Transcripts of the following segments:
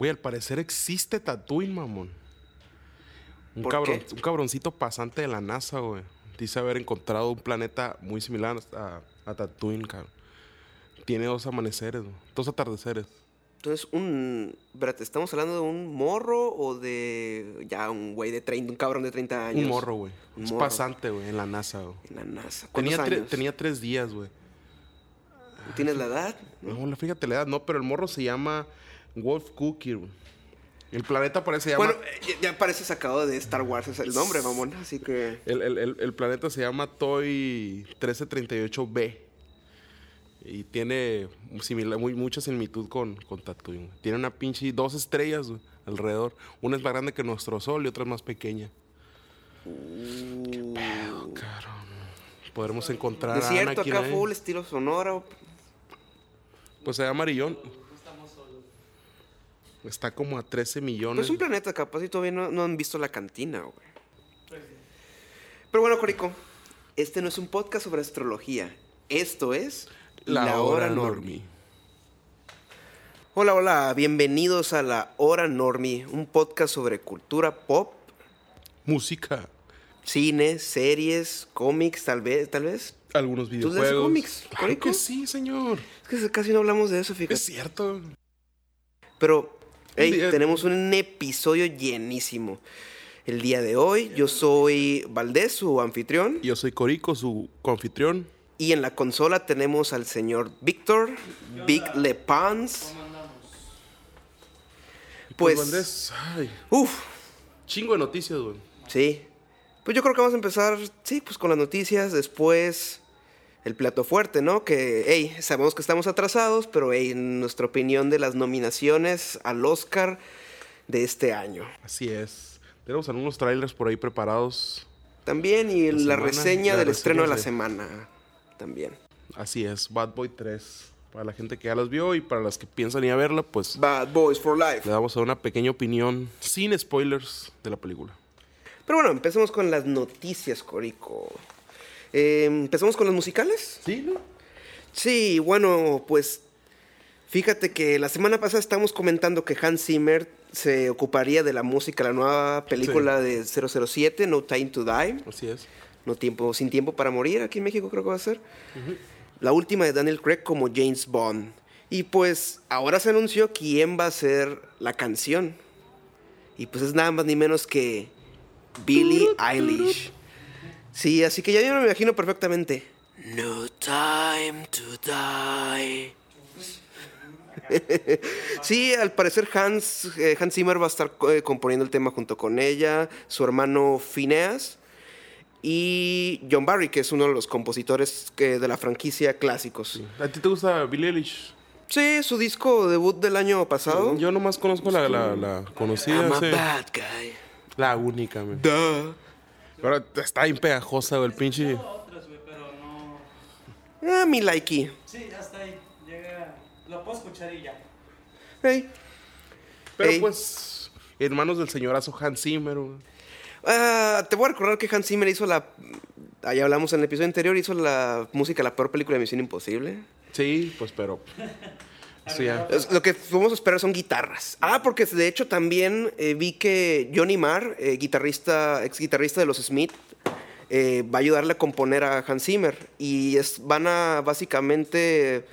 Güey, al parecer existe Tatooine, mamón. Un, ¿Por cabrón, qué? un cabroncito pasante de la NASA, güey. Dice haber encontrado un planeta muy similar a, a Tatooine, cabrón. Tiene dos amaneceres, güey, dos atardeceres. Entonces, un. Espérate, ¿estamos hablando de un morro o de. Ya, un güey de 30, un cabrón de 30 años? Un morro, güey. Un Es morro. pasante, güey, en la NASA, güey. En la NASA. ¿Cuántos Tenía, tre- años? tenía tres días, güey. ¿Tienes la edad? No, fíjate la edad, no, pero el morro se llama Wolf Cookie, güey. El planeta parece llama. Bueno, eh, ya, parece sacado de Star Wars es el nombre, mamón. Así que. el, el- el- el planeta se llama Toy 1338b. Y tiene simila- muy, mucha similitud con, con Tatooine. güey. Tiene una pinche dos estrellas güey, alrededor. Una es más grande que nuestro sol y otra es más pequeña. Cabrón. Podremos encontrar a Desierto Anakin acá, ahí. full, estilo sonoro. Pues se llama amarillón. Está como a 13 millones. Pues un planeta capaz y todavía no, no han visto la cantina, güey. Pero bueno, Corico, este no es un podcast sobre astrología. Esto es la, hora Normie. normie. Hola, hola, bienvenidos a La Hora Normie, un podcast sobre cultura pop, Música. cine, series, cómics, tal vez, tal vez. Algunos lees videojuegos. cómics, Claro Corico? que sí, señor. Es que casi no hablamos de eso, fíjate. Es cierto. Pero, hey, día- tenemos un episodio llenísimo. El día de hoy, yo soy Valdés, su anfitrión. Yo soy Corico, su confitrión. Y en la consola tenemos al señor Víctor, Big Lepans. Y Pues- Valdés, ay, Uf, chingo de noticias, güey. sí. Pues yo creo que vamos a empezar, sí, pues con las noticias. Después, el plato fuerte, ¿no? Que, hey, sabemos que estamos atrasados, pero, hey, nuestra opinión de las nominaciones al Oscar de este año. Así es. Tenemos algunos trailers por ahí preparados. También, y La la, semana, reseña la del estreno de la semana. También. Así es, Bad Boy 3. Para la gente que ya las vio y para las que piensan ir a verla, pues Bad Boys for Life. le damos a una pequeña opinión sin spoilers de la película. Pero bueno, empecemos con las noticias, Corico. Eh, ¿Empezamos con los musicales? Sí, ¿no? Sí, bueno, pues fíjate que la semana pasada estábamos comentando que Hans Zimmer se ocuparía de la música, la nueva película de 007, No Time to Die, Así es. no tiempo, Sin Tiempo para Morir, aquí en México creo que va a ser. La última de Daniel Craig como James Bond. Y pues ahora se anunció quién va a ser la canción. Y pues es nada más ni menos que Billie Eilish. Sí, así que ya yo me imagino perfectamente. No time to die. sí, al parecer Hans, eh, Hans Zimmer va a estar eh, componiendo el tema junto con ella, su hermano Phineas y John Barry, que es uno de los compositores que- de la franquicia clásicos. ¿A ti te gusta Billie Eilish? Sí, su disco debut del año pasado. Yo nomás conozco la, la, la conocida. I'm a bad guy. La única, man. Duh. Pero está bien pegajosa, güey, el pinche. otras, güey, pero no. Ah, mi likey. Sí, hasta ahí. Llega. Lo puedo escuchar y ya. Hey. Pero Ey. pues, hermanos del señorazo Hans Zimmer, güey. Ah, te voy a recordar que Hans Zimmer hizo la. Ahí hablamos en el episodio anterior, hizo la música de la peor película de Misión Imposible. Sí, pues, pero. Lo que vamos a esperar son guitarras. Ah, porque de hecho también eh, vi que Johnny Marr, eh, guitarrista, ex guitarrista de los Smith, eh, va a ayudarle a componer a Hans Zimmer. Y es, van a básicamente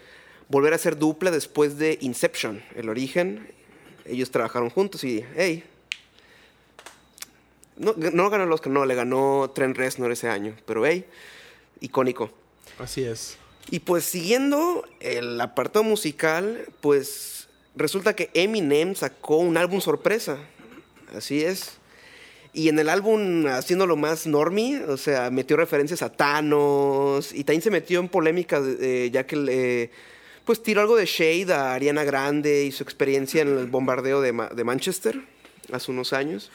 volver a ser dupla después de Inception, el origen. Ellos trabajaron juntos y, hey. No, no ganó el Oscar, no, le ganó Trent Reznor ese año. Pero, hey, icónico. Así es. Y pues siguiendo el apartado musical, pues resulta que Eminem sacó un álbum sorpresa. Así es. Y en el álbum, haciéndolo más normie, o sea, metió referencias a Thanos y también se metió en polémica, eh, ya que le, pues tiró algo de shade a Ariana Grande y su experiencia en el bombardeo de, Ma- de Manchester hace unos años.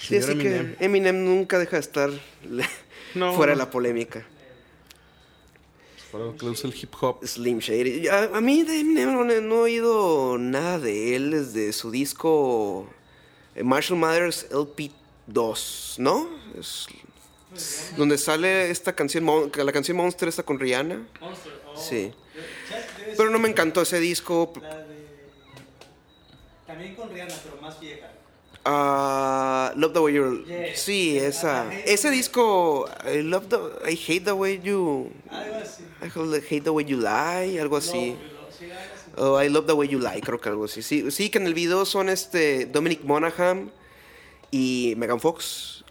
Sí, así Eminem. que Eminem nunca deja de estar No, fuera de la polémica. Para lo que le gusta el hip hop. Slim Shady. A, a mí de Eminem no, no he oído nada de él desde su disco eh, Marshall Mathers LP2, ¿no? Es- donde sale esta canción, la canción Monster está con Rihanna. Monster. Oh. Sí. Pero no me encantó ese disco. La de. También con Rihanna, pero más vieja. Ah, Love the Way You... Yeah. Sí, esa... Ese disco... I love the... I hate the way you... Algo así. I hate the way you lie, algo así. Sí. Oh, I love the way you lie, creo que algo así. Sí, sí, que en el video son este Dominic Monaghan y Megan Fox.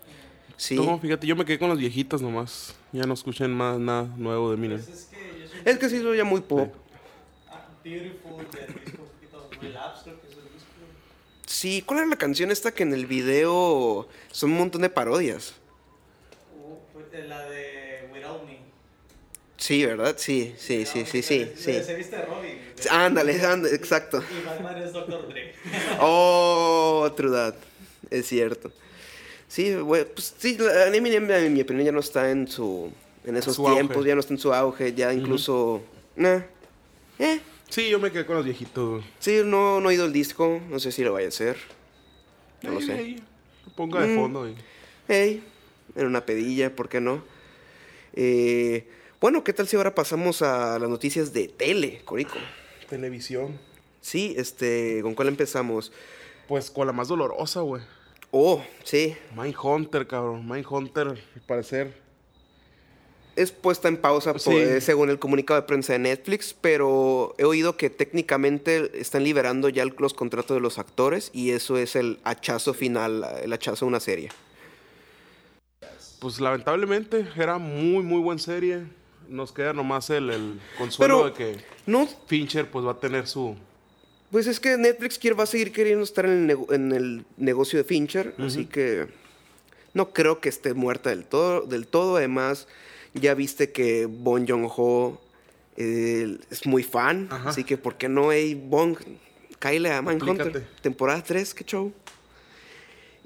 Sí. No, fíjate, yo me quedé con las viejitas nomás. Ya no escuchen más nada nuevo de Eminem. Pues es que soy Es que sí, soy ya muy pop. ah, Beautiful disco un poquito. Creo que. Sí, ¿cuál era la canción esta que en el video son un montón de parodias? Uh, la de Without Me. Sí, ¿verdad? Sí, sí, sí, sí, sí, sí. Se viste de Robin. Ándale, ándale, exacto. Y Batman es Dr. Dre. Oh, true that. Es cierto. Sí, güey, pues sí, la- Eminem, en mi opinión, ya no está en su... En esos Su tiempos, auge. ya no está en su auge, ya incluso... Nah. Eh, Sí, yo me quedé con los viejitos. sí, no, no he oído el disco, no sé si lo vaya a hacer. No lo sé. lo ponga de Mm. fondo. y- Hey, en una pedilla, ¿por qué no? Eh, bueno, ¿qué tal si ahora pasamos a las noticias de tele, Corico? Televisión. Sí, este, ¿con cuál empezamos? Pues con la más dolorosa, güey. Oh, sí, Mindhunter, cabrón. Mindhunter, al parecer. Es puesta en pausa por- Sí. eh, según el comunicado de prensa de Netflix, pero he oído que técnicamente están liberando ya los contratos de los actores y eso es el hachazo final, el hachazo de una serie. Pues lamentablemente era muy, muy buena serie. Nos queda nomás el, el consuelo Pero- de que No, Fincher pues va a tener su... Pues es que Netflix quiere, va a seguir queriendo estar en el, nego- en el negocio de Fincher, así que no creo que esté muerta del todo. Del todo. Además, ya viste que Bon Joon-ho eh, es muy fan, Ajá. así que ¿por qué no? Hey, Bong, cáele a. Aplícate. Temporada 3, qué show.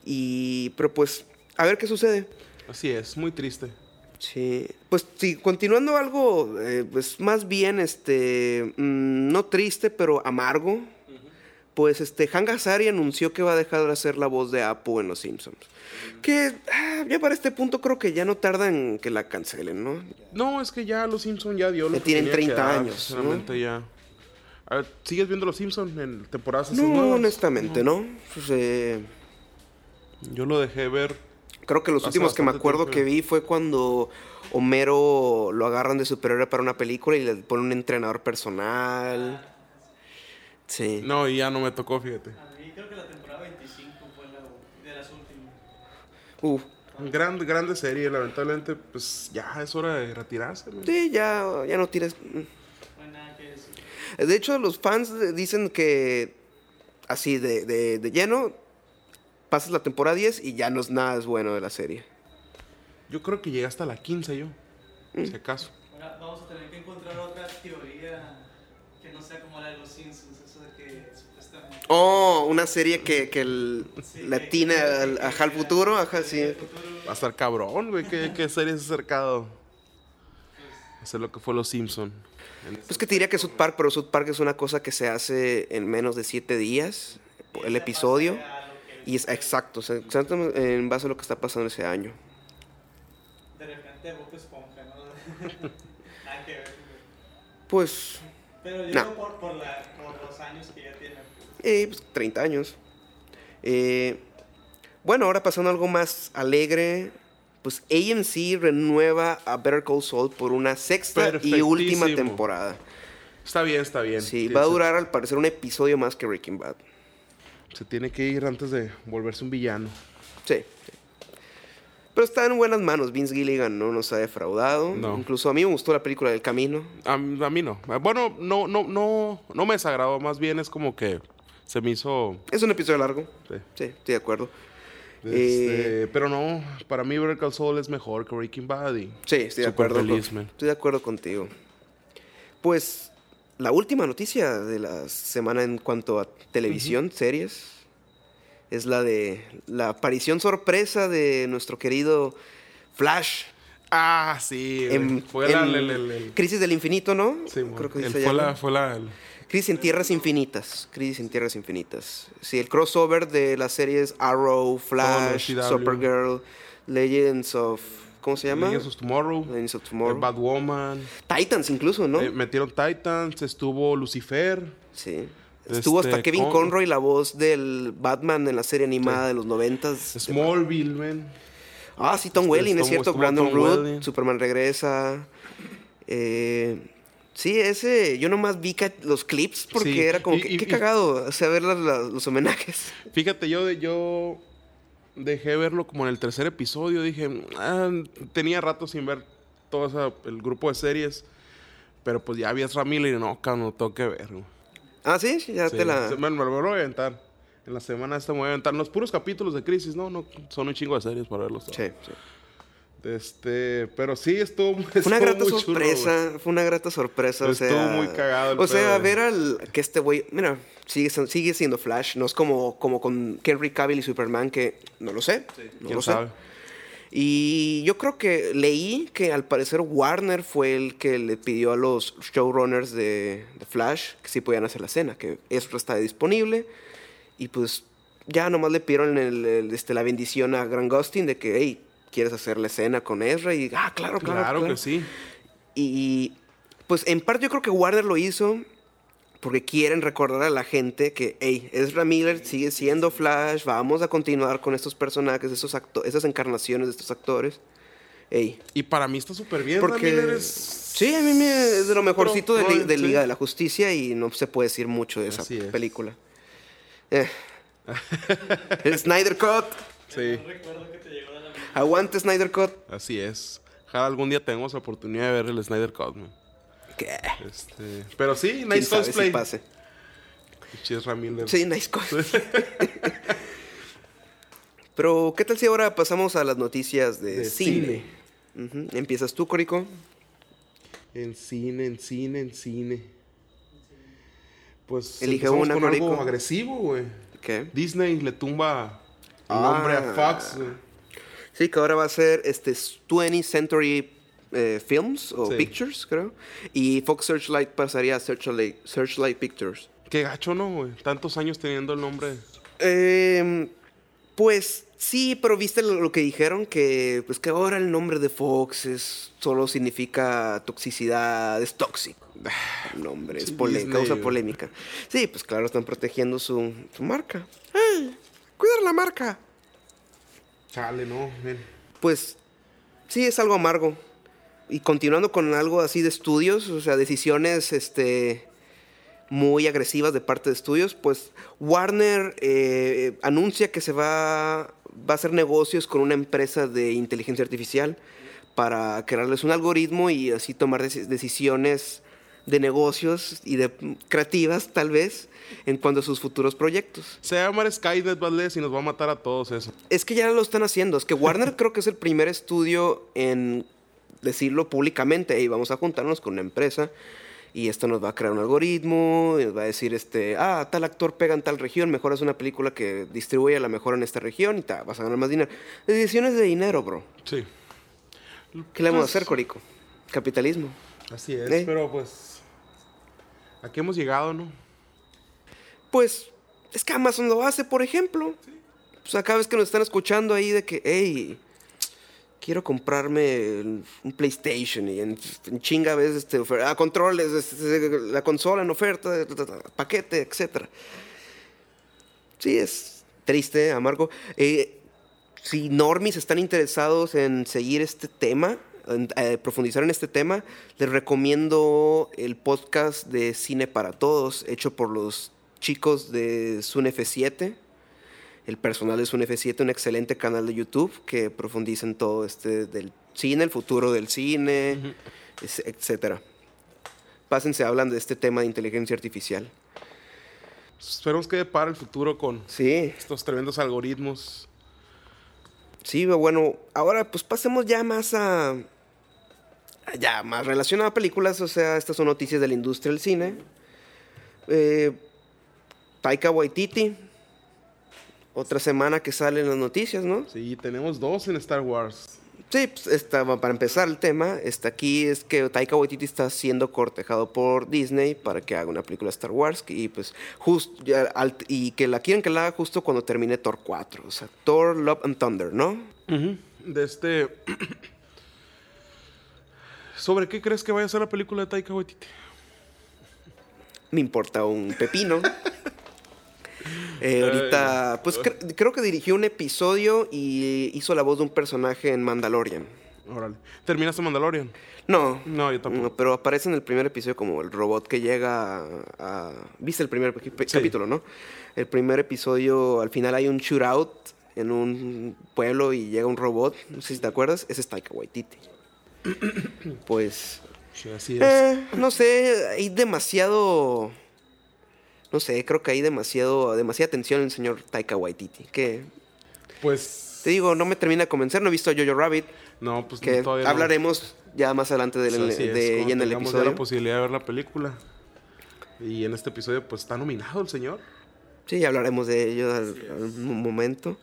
Y, pero pues, a ver qué sucede. Así es, muy triste. Sí, pues sí, continuando algo, eh, pues más bien, este, mm, no triste, pero amargo. Pues este, Han Gazari anunció que va a dejar de hacer la voz de Apu en Los Simpsons. Que ah, ya para este punto creo que ya no tarda en que la cancelen, ¿no? No, es que ya los Simpsons ya dio lo Ya que tienen tenía que 30 dar, años, ¿no? Sinceramente ya. A ver, ¿sigues viendo los Simpsons en temporadas No, nuevas? honestamente, ¿no? Pues, eh, Yo lo dejé ver. creo que los últimos que me acuerdo tiempo que vi fue cuando Homero lo agarran de superhéroe para una película y le ponen un entrenador personal. Sí. No, y ya no me tocó, fíjate. A mí creo que la temporada 25 fue la de las últimas. Uf. Gran, grande serie, lamentablemente, pues ya es hora de retirarse. ¿no? Sí, ya, ya no tires. No hay nada que decir. De hecho, los fans dicen que así de, de, de lleno, pasas la temporada 10 y ya no es nada es bueno de la serie. Yo creo que llegué hasta la 15 yo, Mm. si acaso. Ahora vamos a tener que encontrar otra teoría que no sea como la de los Simpsons, eso de que supuestamente. Oh, una serie que, que el, Sí, la que- tiene que- al, que- ajá, al futuro, ajá, sí. Va a estar cabrón, güey, ¿qué, qué serie es acercado? Eso es lo que fue Los Simpson. Pues que te diría que South Park, pero South Park es una cosa que se hace en menos de 7 días, el episodio. Y es exacto, o sea, exactamente en base a lo que está pasando ese año. de repente Bob Esponja, ¿no? nada que ver. Pues, Pero yo No. por, la, por los años que ya tiene. Eh, pues 30 años. Eh, bueno, ahora pasando a algo más alegre, pues AMC renueva a Better Call Saul por una sexta y última temporada. Está bien, está bien. Sí, va a durar al parecer un episodio más que Breaking Bad. Se tiene que ir antes de volverse un villano. Sí. sí. Pero está en buenas manos. Vince Gilligan no nos ha defraudado. No. Incluso a mí me gustó la película del camino. A, mí- a mí no. Bueno, no, no, no, no me desagradó. Más bien es como que se me hizo. Es un episodio largo. sí. Sí, estoy de acuerdo. Este, Eh, pero no, para mí Better Call Saul es mejor que Breaking Bad. y Sí, estoy de acuerdo. feliz, con- estoy de acuerdo contigo. Pues la última noticia de la semana en cuanto a televisión, series, es la de la aparición sorpresa de nuestro querido Flash Ah, sí. en, fue la, en el- el- el- Crisis del Infinito, ¿no? sí, Creo que fue la, fue la, Crisis en Tierras Infinitas. Crisis en Tierras Infinitas. Sí, el crossover de las series Arrow, Flash. Supergirl, Legends of. ¿Cómo se llama? Legends of Tomorrow, Legends of Tomorrow. Batwoman, Titans incluso, ¿no? eh, metieron Titans, estuvo Lucifer, sí. Estuvo Este, hasta Kevin Con- Conroy, la voz del Batman en la serie animada de los noventas. Smallville, man. Ah, sí, Tom Este, Welling, es estuvo- cierto. Brandon Root. Superman regresa. Eh, sí, ese, yo nomás vi los clips porque Sí, era como y- que, y- qué cagado, o sea, ver las- las- los homenajes. Fíjate, yo, yo dejé verlo como en el tercer episodio. Dije, ah, tenía rato sin ver todo esa- el grupo de series. Pero pues ya vi a Ezra Miller y no, cabrón, no tengo que ver. güey. Ah, sí, ya Sí, te la... Me, me lo voy a aventar. En la semana esta me voy a aventar. Los puros capítulos de Crisis, no, no, son un chingo de series para verlos. todos. Sí, sí. Este, pero sí, estuvo, Fue una estuvo grata muy sorpresa, fue una grata sorpresa, o Estuvo sea... muy cagado el O sea, ver al... que este güey, mira, sigue, siendo- sigue siendo Flash, no es como, como con Henry Cavill y Superman que no lo sé, no ¿Quién lo sé. sabe? Y yo creo que leí que al parecer Warner fue el que le pidió a los showrunners de, de Flash que sí podían hacer la escena, que eso está disponible. Y pues ya nomás le pidieron el- el, este, la bendición a Grant Gustin de que, hey, ¿quieres hacer la escena con Ezra? Y, ah, claro, claro. Claro, claro. que sí. Y pues en parte yo creo que Warner lo hizo porque quieren recordar a la gente que, hey, Ezra Miller sigue siendo Flash, vamos a continuar con estos personajes, estos esas encarnaciones de estos actores. Hey, Y para mí está súper bien. porque... Ramírez es- Sí, a mí me, es de lo mejorcito de, Li- de sí. Liga de la Justicia y no se puede decir mucho de esa Así es. película. Eh. El Snyder Cut. Sí, Recuerdo que te llegó de la mente. Aguante Snyder Cut. así es. Ojalá algún día tengamos la oportunidad de ver el Snyder Cut, man. ¿Qué? Este, pero sí, ¿Quién nice sabe si cosplay. pase? Chis Ramírez. Sí, nice cut. Pero, ¿qué tal si ahora pasamos a las noticias de, De cine? Ujú. Empiezas tú, Corico. En cine, en cine, en cine. Pues Elige empezamos una, con algo Corico. agresivo, güey. ¿Qué? Disney le tumba Ah. nombre a Fox. güey. Sí, que ahora va a ser este 20th Century eh, Films o Sí. Pictures, creo. Y Fox Searchlight pasaría a Searchlight, Searchlight Pictures. Qué gacho, ¿no, güey? Tantos años teniendo el nombre. Eh, pues sí, pero viste lo, que dijeron que pues que ahora el nombre de Fox es solo significa toxicidad, es tóxico. El nombre es Sí, Disney, causa polémica. Sí, pues claro, están protegiendo su, su marca. ¡Ey! Cuidar la marca. Chale, no. Pues sí, es algo amargo. Y continuando con algo así de estudios, o sea, decisiones este, muy agresivas de parte de estudios, pues Warner eh, anuncia que se va, va a hacer negocios con una empresa de inteligencia artificial para crearles un algoritmo y así tomar deci- decisiones de negocios y de creativas tal vez en cuanto a sus futuros proyectos. Se va a llamar Skynet, Valdés, y nos va a matar a todos eso. Es que ya lo están haciendo. Es que Warner creo que es el primer estudio en decirlo públicamente. Y vamos a juntarnos con una empresa y esto nos va a crear un algoritmo. Y nos va a decir, este, ah, tal actor pega en tal región. Mejor es una película que distribuye la mejor en esta región y ta, vas a ganar más dinero. Decisiones de dinero, bro. Sí. ¿Qué le vamos a Pues, hacer, Corico? Capitalismo. Así es, ¿Eh? pero pues. Aquí hemos llegado, ¿no? Pues es que Amazon lo hace, por ejemplo. O sea, cada vez que nos están escuchando ahí de que, hey, quiero comprarme un PlayStation y en, en chinga ves este, ofer- ah, controles, este, la consola en oferta, ta, ta, ta, paquete, etc. Sí, es triste, amargo. Eh, si normies están interesados en seguir este tema, eh, profundizar en este tema, les recomiendo el podcast de Cine para Todos, hecho por los chicos de Sun F7. El personal de Sun F7, un excelente canal de YouTube que profundiza en todo este del cine, el futuro del cine, es- etcétera. Pásense, hablan de este tema de inteligencia artificial. Esperemos que para el futuro con Sí, estos tremendos algoritmos. Sí, bueno, ahora pues pasemos ya más a... Ya, más relacionado a películas, o sea, estas son noticias de la industria del cine. Eh, Taika Waititi, otra semana que salen las noticias, ¿no? Sí, tenemos dos en Star Wars. Sí, pues, para empezar el tema, está aquí es que Taika Waititi está siendo cortejado por Disney para que haga una película de Star Wars y pues y que la quieren que la haga justo cuando termine Thor 4, o sea, Thor Love and Thunder, ¿no? De este. ¿Sobre qué crees que vaya a ser la película de Taika Waititi? Me importa un pepino. Eh, ahorita, pues cre- creo que dirigió un episodio y hizo la voz de un personaje en Mandalorian. Órale. ¿Terminaste Mandalorian? No, No, yo tampoco. no, pero aparece en el primer episodio como el robot que llega a... a- ¿Viste el primer Sí. capítulo, no? El primer episodio, al final hay un shootout en un pueblo y llega un robot, no sé si te acuerdas, ese es Taika Waititi. pues, Sí, así es. eh, no sé, hay demasiado... No sé, creo que hay demasiado, demasiada atención en el señor Taika Waititi. Que, Pues. te digo, no me termina de convencer, no he visto a Jojo Rabbit, No, pues que no. hablaremos ya más adelante del, así es, de, cuando ya en el ya episodio. la posibilidad de ver la película. Y en este episodio, pues está nominado el señor. Sí, ya hablaremos de ello al, al momento.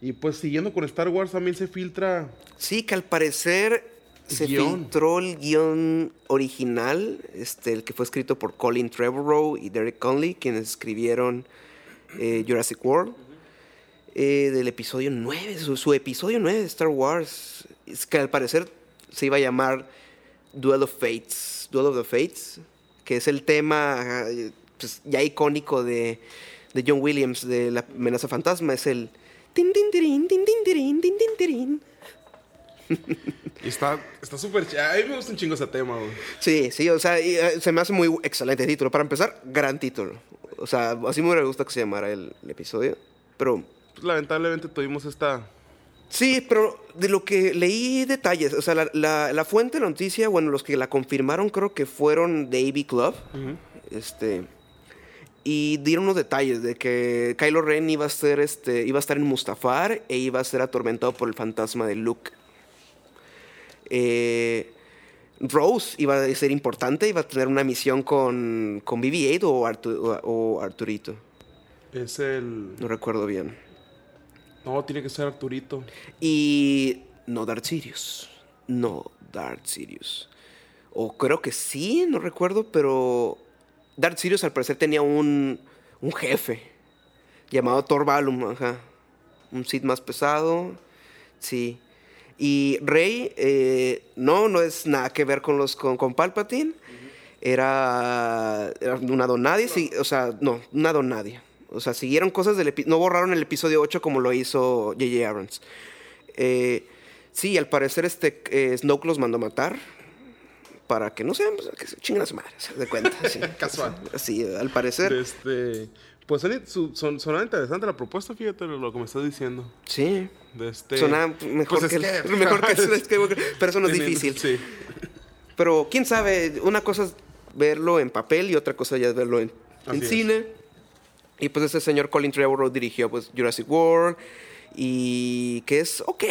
Y pues siguiendo con Star Wars también se filtra. Sí, que al parecer se Guión. filtró el guion original, este, el que fue escrito por Colin Trevorrow y Derek Conley, quienes escribieron eh, Jurassic World, eh, del episodio 9, su, su episodio 9 de Star Wars, es que al parecer se iba a llamar Duel of Fates, Duel of the Fates, que es el tema pues, ya icónico de, de John Williams de la amenaza fantasma, es el... tin, tin, tirín, tin, tin, tirín, tin, tin, tirín. Y está está súper ch- A mí me gusta un chingo ese tema, güey. Sí, sí, o sea, y, eh, se me hace muy excelente título. Para empezar, gran título. O sea, así me hubiera gustado que se llamara el, el episodio. Pero Pues, lamentablemente tuvimos esta. sí, pero de lo que leí detalles, o sea, la, la- la fuente de la noticia, bueno, los que la confirmaron creo que fueron de AV Club. Este. Y dieron unos detalles de que Kylo Ren iba a ser este. iba a estar en Mustafar e iba a ser atormentado por el fantasma de Luke. Eh, Rose iba a ser importante, iba a tener una misión con, con BB-8 o, Artu- o- o Arturito. Es el. No recuerdo bien. No, tiene que ser Arturito. Y no Darth Sirius. No Darth Sirius. O creo que sí, no recuerdo, pero Darth Sirius al parecer tenía un, un jefe llamado Thor Valum, ajá. Un Sith más pesado, sí. Y Rey, eh, no, no es nada que ver con los con, con Palpatine. Era, era una donadie, sí, o sea, no, una donadie. O sea, siguieron cosas del no borraron el episodio 8 como lo hizo J.J. Abrams. Eh, sí, al parecer este eh, Snoke los mandó matar para que no sean, pues, que se chinguen a su madre, se de cuenta. Sí. Casual. Sí, al parecer. Este. Pues su- son, sonaba interesante la propuesta, fíjate lo que me estás diciendo. Sí. De este. Suena mejor Pues que, es el- mejor que Skywalker, pero eso no es difícil. Sí. Pero quién sabe, una cosa es verlo en papel y otra cosa ya es verlo en, en es. cine. Y pues ese señor Colin Trevorrow dirigió pues Jurassic World y que es ok.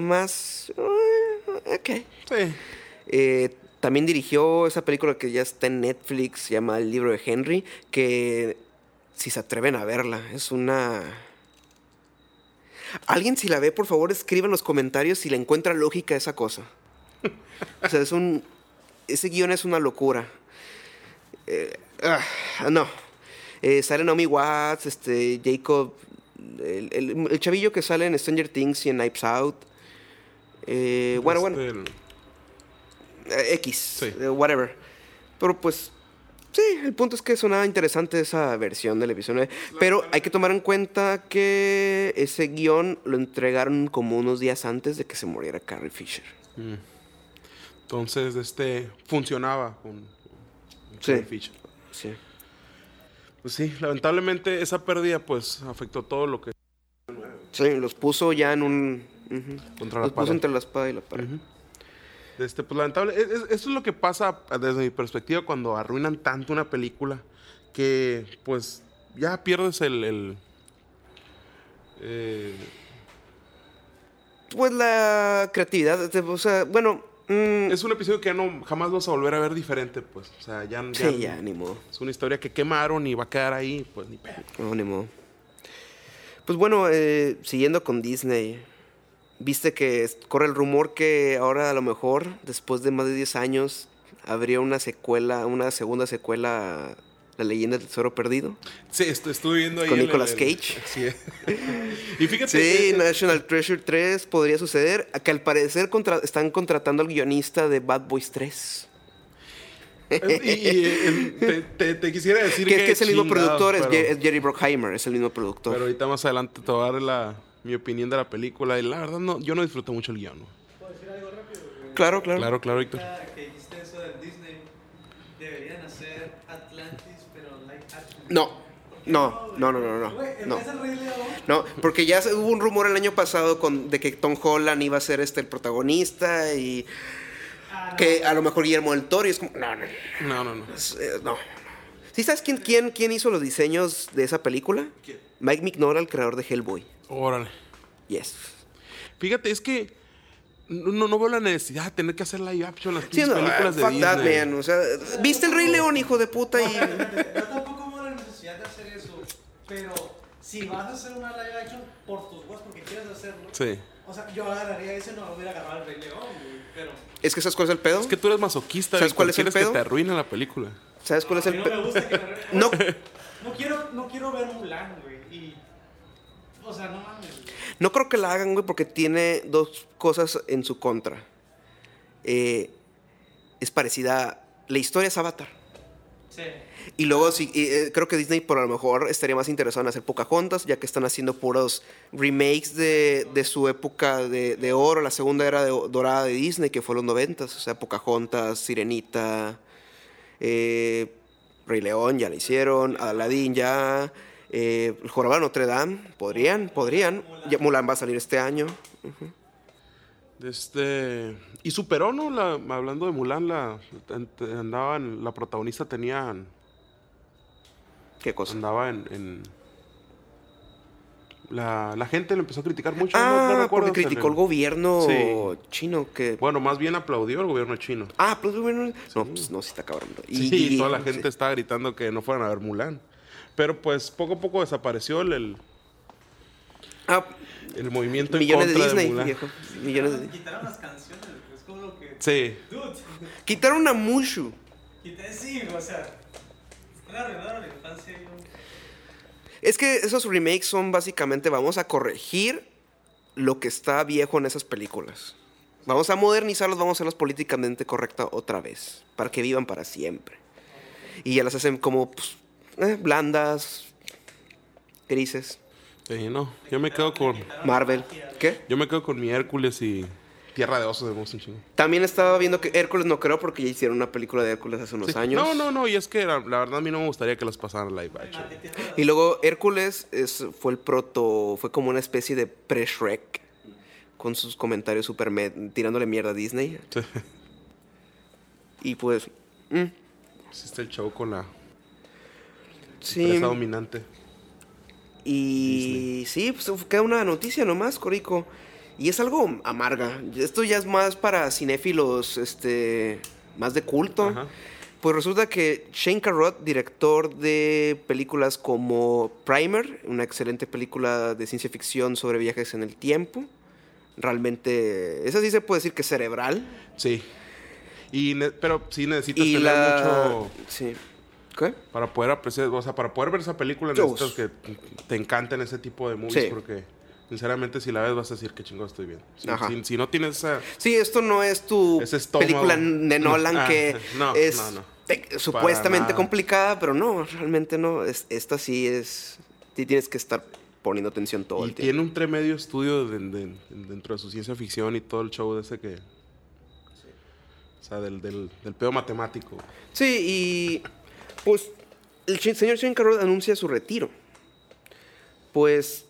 Más eh, ok. Sí. Eh, también dirigió esa película que ya está en Netflix, se llama El libro de Henry, que si se atreven a verla, es una... Alguien si la ve, por favor, escribe en los comentarios si le encuentra lógica esa cosa. O sea, es un... Ese guion es una locura. Eh, ah, no. Eh, sale Naomi Watts, este, Jacob, el, el- el chavillo que sale en Stranger Things y en Knives Out. Eh, bueno, bueno. Este, X, Sí. eh, whatever. Pero pues, sí, el punto es que sonaba interesante esa versión del episodio 9. Pero hay que tomar en cuenta que ese guion lo entregaron como unos días antes de que se muriera Carrie Fisher. Mm. Entonces, este. Funcionaba con. con Sí. Carrie Fisher. Sí. Pues sí, lamentablemente esa pérdida, pues afectó todo lo que. Sí, los puso ya en un... Contra la los puso pared. entre la espada y la pared. Este, pues lamentable. es- es- eso es lo que pasa desde mi perspectiva cuando arruinan tanto una película que pues ya pierdes el... el, eh, Pues la creatividad, o sea, bueno... mm, es un episodio que ya no jamás vas a volver a ver diferente, pues. O sea, ya, ya- sí, ya, ni modo. es una historia que quemaron y va a quedar ahí, pues ni pedo. No, ni modo. Pues bueno, eh, siguiendo con Disney, viste que corre el rumor que ahora a lo mejor, después de más de 10 años, habría una secuela, una segunda secuela La leyenda del tesoro perdido. Sí, estu- estuve viendo ahí. Con Nicolas el- Cage. Sí. y fíjate. Sí, eh, eh, National Treasure 3 podría suceder, que al parecer contra- están contratando al guionista de Bad Boys 3. y, y, te, te- te quisiera decir que, que, es el mismo productor, es, pero- Jer- es Jerry Bruckheimer, es el mismo productor. Pero ahorita más adelante te voy a dar la, mi opinión de la película. Y la verdad, no, yo no disfruté mucho el guion. ¿no? ¿Puedo decir algo rápido? claro, claro. Claro, claro, Víctor. Que dijiste eso del Disney, deberían hacer Atlantis, pero live action. No, ¿Por qué, no, no, no, no, no, no. porque ya se- hubo un rumor el año pasado con, de que Tom Holland iba a ser este el protagonista y Ah, que a lo mejor Guillermo del Toro y es como, no, no, no. No, no, no. eh, no. ¿Sí sabes quién, quién, quién hizo los diseños de esa película? ¿Quién? Mike Mignola, el creador de Hellboy. Órale. Yes. Fíjate, es que no, no veo la necesidad de tener que hacer live action las Sí, no, películas de fuck that, Disney. man. O sea, ¿viste el Rey León, hijo de puta? Y... Yo tampoco veo la necesidad de hacer eso, pero si vas a hacer una live action por tus huevos porque quieres hacerlo, Sí. o sea, yo agarraría eso y no hubiera agarrado al Rey León, güey, pero Es que ¿sabes cuál es el pedo? Es que tú eres masoquista. ¿Sabes cuál es el pedo? que te arruine la película. ¿Sabes cuál es a el mí no pedo? me gusta que me No, No quiero, no quiero ver Mulan, güey, y... O sea, no mames, no creo que la hagan, güey, porque tiene dos cosas en su contra. Eh, es parecida... La historia es Avatar. Sí. Y luego sí, y, eh, creo que Disney por a lo mejor estaría más interesado en hacer Pocahontas, ya que están haciendo puros remakes de, de su época de, de oro, la segunda era de- dorada de Disney, que fue los noventas. O sea, Pocahontas, Sirenita, eh, Rey León ya la hicieron, Aladdin ya, eh, El Jorobado Notre Dame, podrían, podrían. Ya Mulan va a salir este año. Este. Y superó, ¿no? La, hablando de Mulan, la, andaban, la protagonista tenía. ¿Qué cosa? Andaba en. en- la, la gente lo empezó a criticar mucho. Ah, no, no recuerdo. porque criticó el le- gobierno Sí. chino que... Bueno, más bien aplaudió el gobierno chino. Ah, pues bueno, no, pues no, sí está cabrón. Sí, y, toda la gente estaba gritando que no fueran a ver Mulan. Pero pues poco a poco desapareció el, el, Ah, el movimiento en millones de contra Disney, Mulan. viejo. Millones de... Quitaron las canciones, güey, es como lo que... Sí. Dude, Quitaron a Mushu. quité, sí, o sea... La infancia. Es que esos remakes son básicamente vamos a corregir lo que está viejo en esas películas. Vamos a modernizarlos, vamos a hacerlas políticamente correctas otra vez, para que vivan para siempre. Y ya las hacen como pues, eh, blandas, grises. Sí, no. Yo me quedo con. Marvel. ¿Qué? Yo me quedo con mi Hércules y Tierra de Osos de Monster Chingo. También estaba viendo que Hércules no creo porque ya hicieron una película de Hércules hace unos Sí. años. No, no, no. Y es que la, la verdad a mí no me gustaría que las pasaran live action. Y luego Hércules es, fue el proto, fue como una especie de pre-Shrek con sus comentarios super tirándole mierda a Disney. Sí. Y pues, mm, Hiciste el show con la sí. empresa dominante. Y sí, pues queda una noticia nomás, Corico. Y es algo amarga. Esto ya es más para cinéfilos, este, más de culto. Ajá. Pues resulta que Shane Carruth, director de películas como Primer, una excelente película de ciencia ficción sobre viajes en el tiempo, realmente, esa sí se puede decir que es cerebral. Sí. Y pero sí necesitas Y tener la... mucho Sí. ¿Qué? para poder apreciar, o sea, para poder ver esa película necesitas que te encanten ese tipo de movies Sí. porque sinceramente si la ves vas a decir que chingado estoy bien. Si, Ajá. si- si no tienes esa Sí, esto no es tu película de Nolan Ah, que no, es no, no. te- supuestamente complicada, pero no, realmente no. Es, esta sí es. Sí tienes que estar poniendo atención todo y el tiempo. tiene un tremedio estudio de- de- dentro de su ciencia ficción y todo el show de ese que o sea, del, del, del pedo matemático. Sí, y pues el señor Shane Carruth anuncia su retiro. Pues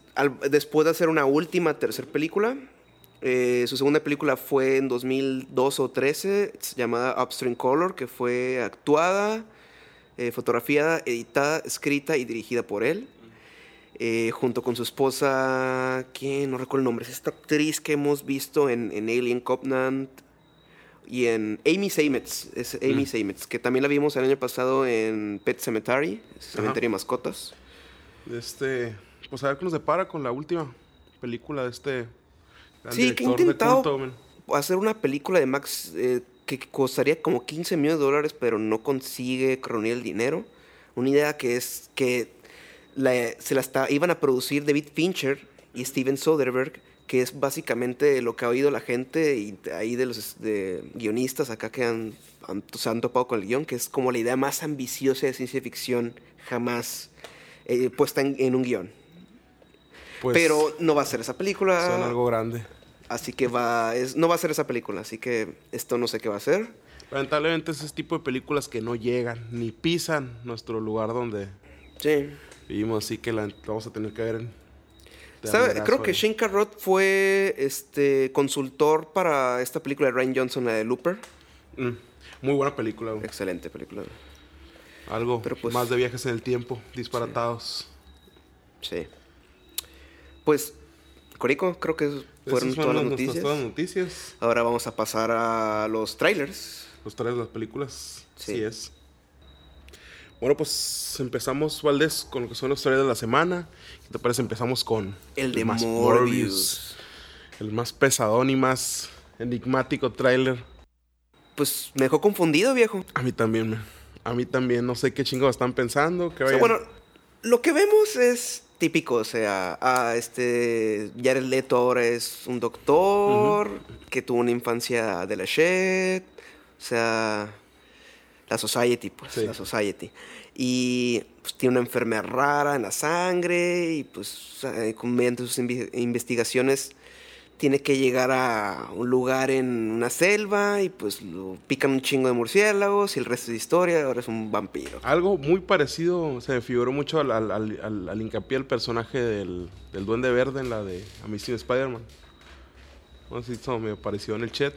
después de hacer una última tercera película, eh, su segunda película fue en 2012 o 13, llamada Upstream Color, que fue actuada, eh, fotografiada, editada, escrita y dirigida por él. eh, junto con su esposa, que no recuerdo el nombre, es esta actriz que hemos visto en, en Alien Covenant y en Amy Seymetz, es Amy Mm. Seymetz, que también la vimos el año pasado en Pet Cemetery, Cementerio de Mascotas. Este, pues a ver qué nos depara con la última película de este Sí, que de intentado culto, hacer una película de Max eh, que costaría como 15 millones de dólares, pero no consigue reunir el dinero. Una idea que es que la- se la está, iban a producir David Fincher y Steven Soderbergh, que es básicamente lo que ha oído la gente y ahí de los de guionistas acá que han, han- se han topado con el guion, que es como la idea más ambiciosa de ciencia ficción jamás eh, puesta en, en un guion. Pues Pero no va a ser esa película. son algo grande. Así que va, es, no va a ser esa película, así que esto no sé qué va a ser. Lamentablemente es ese tipo de películas que no llegan ni pisan nuestro lugar donde Sí. vivimos, así que la vamos a tener que ver en... Creo que. Shane Carrot fue este consultor para esta película de Ryan Johnson, la de Looper. Mm, muy buena película, güey. Excelente película. Algo Pero pues- más de viajes en el tiempo, disparatados. Sí. Pues, Corico, creo que fueron Esas todas las nuestras- noticias. todas las noticias. Ahora vamos a pasar a los trailers. Los trailers de las películas. Sí. Sí. es. Bueno, pues empezamos, Valdés, con lo que son los trailers de la semana. ¿Qué te parece? Empezamos con... El de más Morbius. El más pesadón y más enigmático trailer. Pues me dejó confundido, viejo. A mí también, man. A mí también. No sé qué chingados están pensando. Que O sea, bueno, lo que vemos es típico, o sea, ah, este Jared Leto ahora es un doctor que tuvo una infancia de la shit, o sea, la society, pues, Sí. la society. Y pues, tiene una enfermedad rara en la sangre y pues eh, con- mediante sus investigaciones tiene que llegar a un lugar en una selva y pues lo pican un chingo de murciélagos y el resto de historia, ahora es un vampiro. Algo muy parecido, se me figuró mucho al, al, al- al- al hincapié del personaje del, del Duende Verde en la de Amazing Spider-Man. No sé si me pareció en el chat.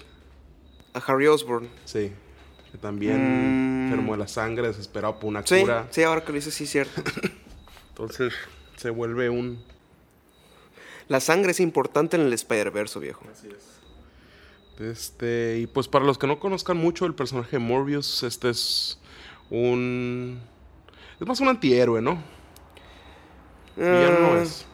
A Harry Osborn. Sí. Que también Mm. enfermo de la sangre, desesperado por una Sí, cura. sí, ahora que lo dices, sí, es cierto. Entonces se vuelve un. La sangre es importante en el Spider-Verse, viejo. Este. Y pues para los que no conozcan mucho el personaje de Morbius, este es un. Es más un antihéroe, ¿no? Villano no Ah, es.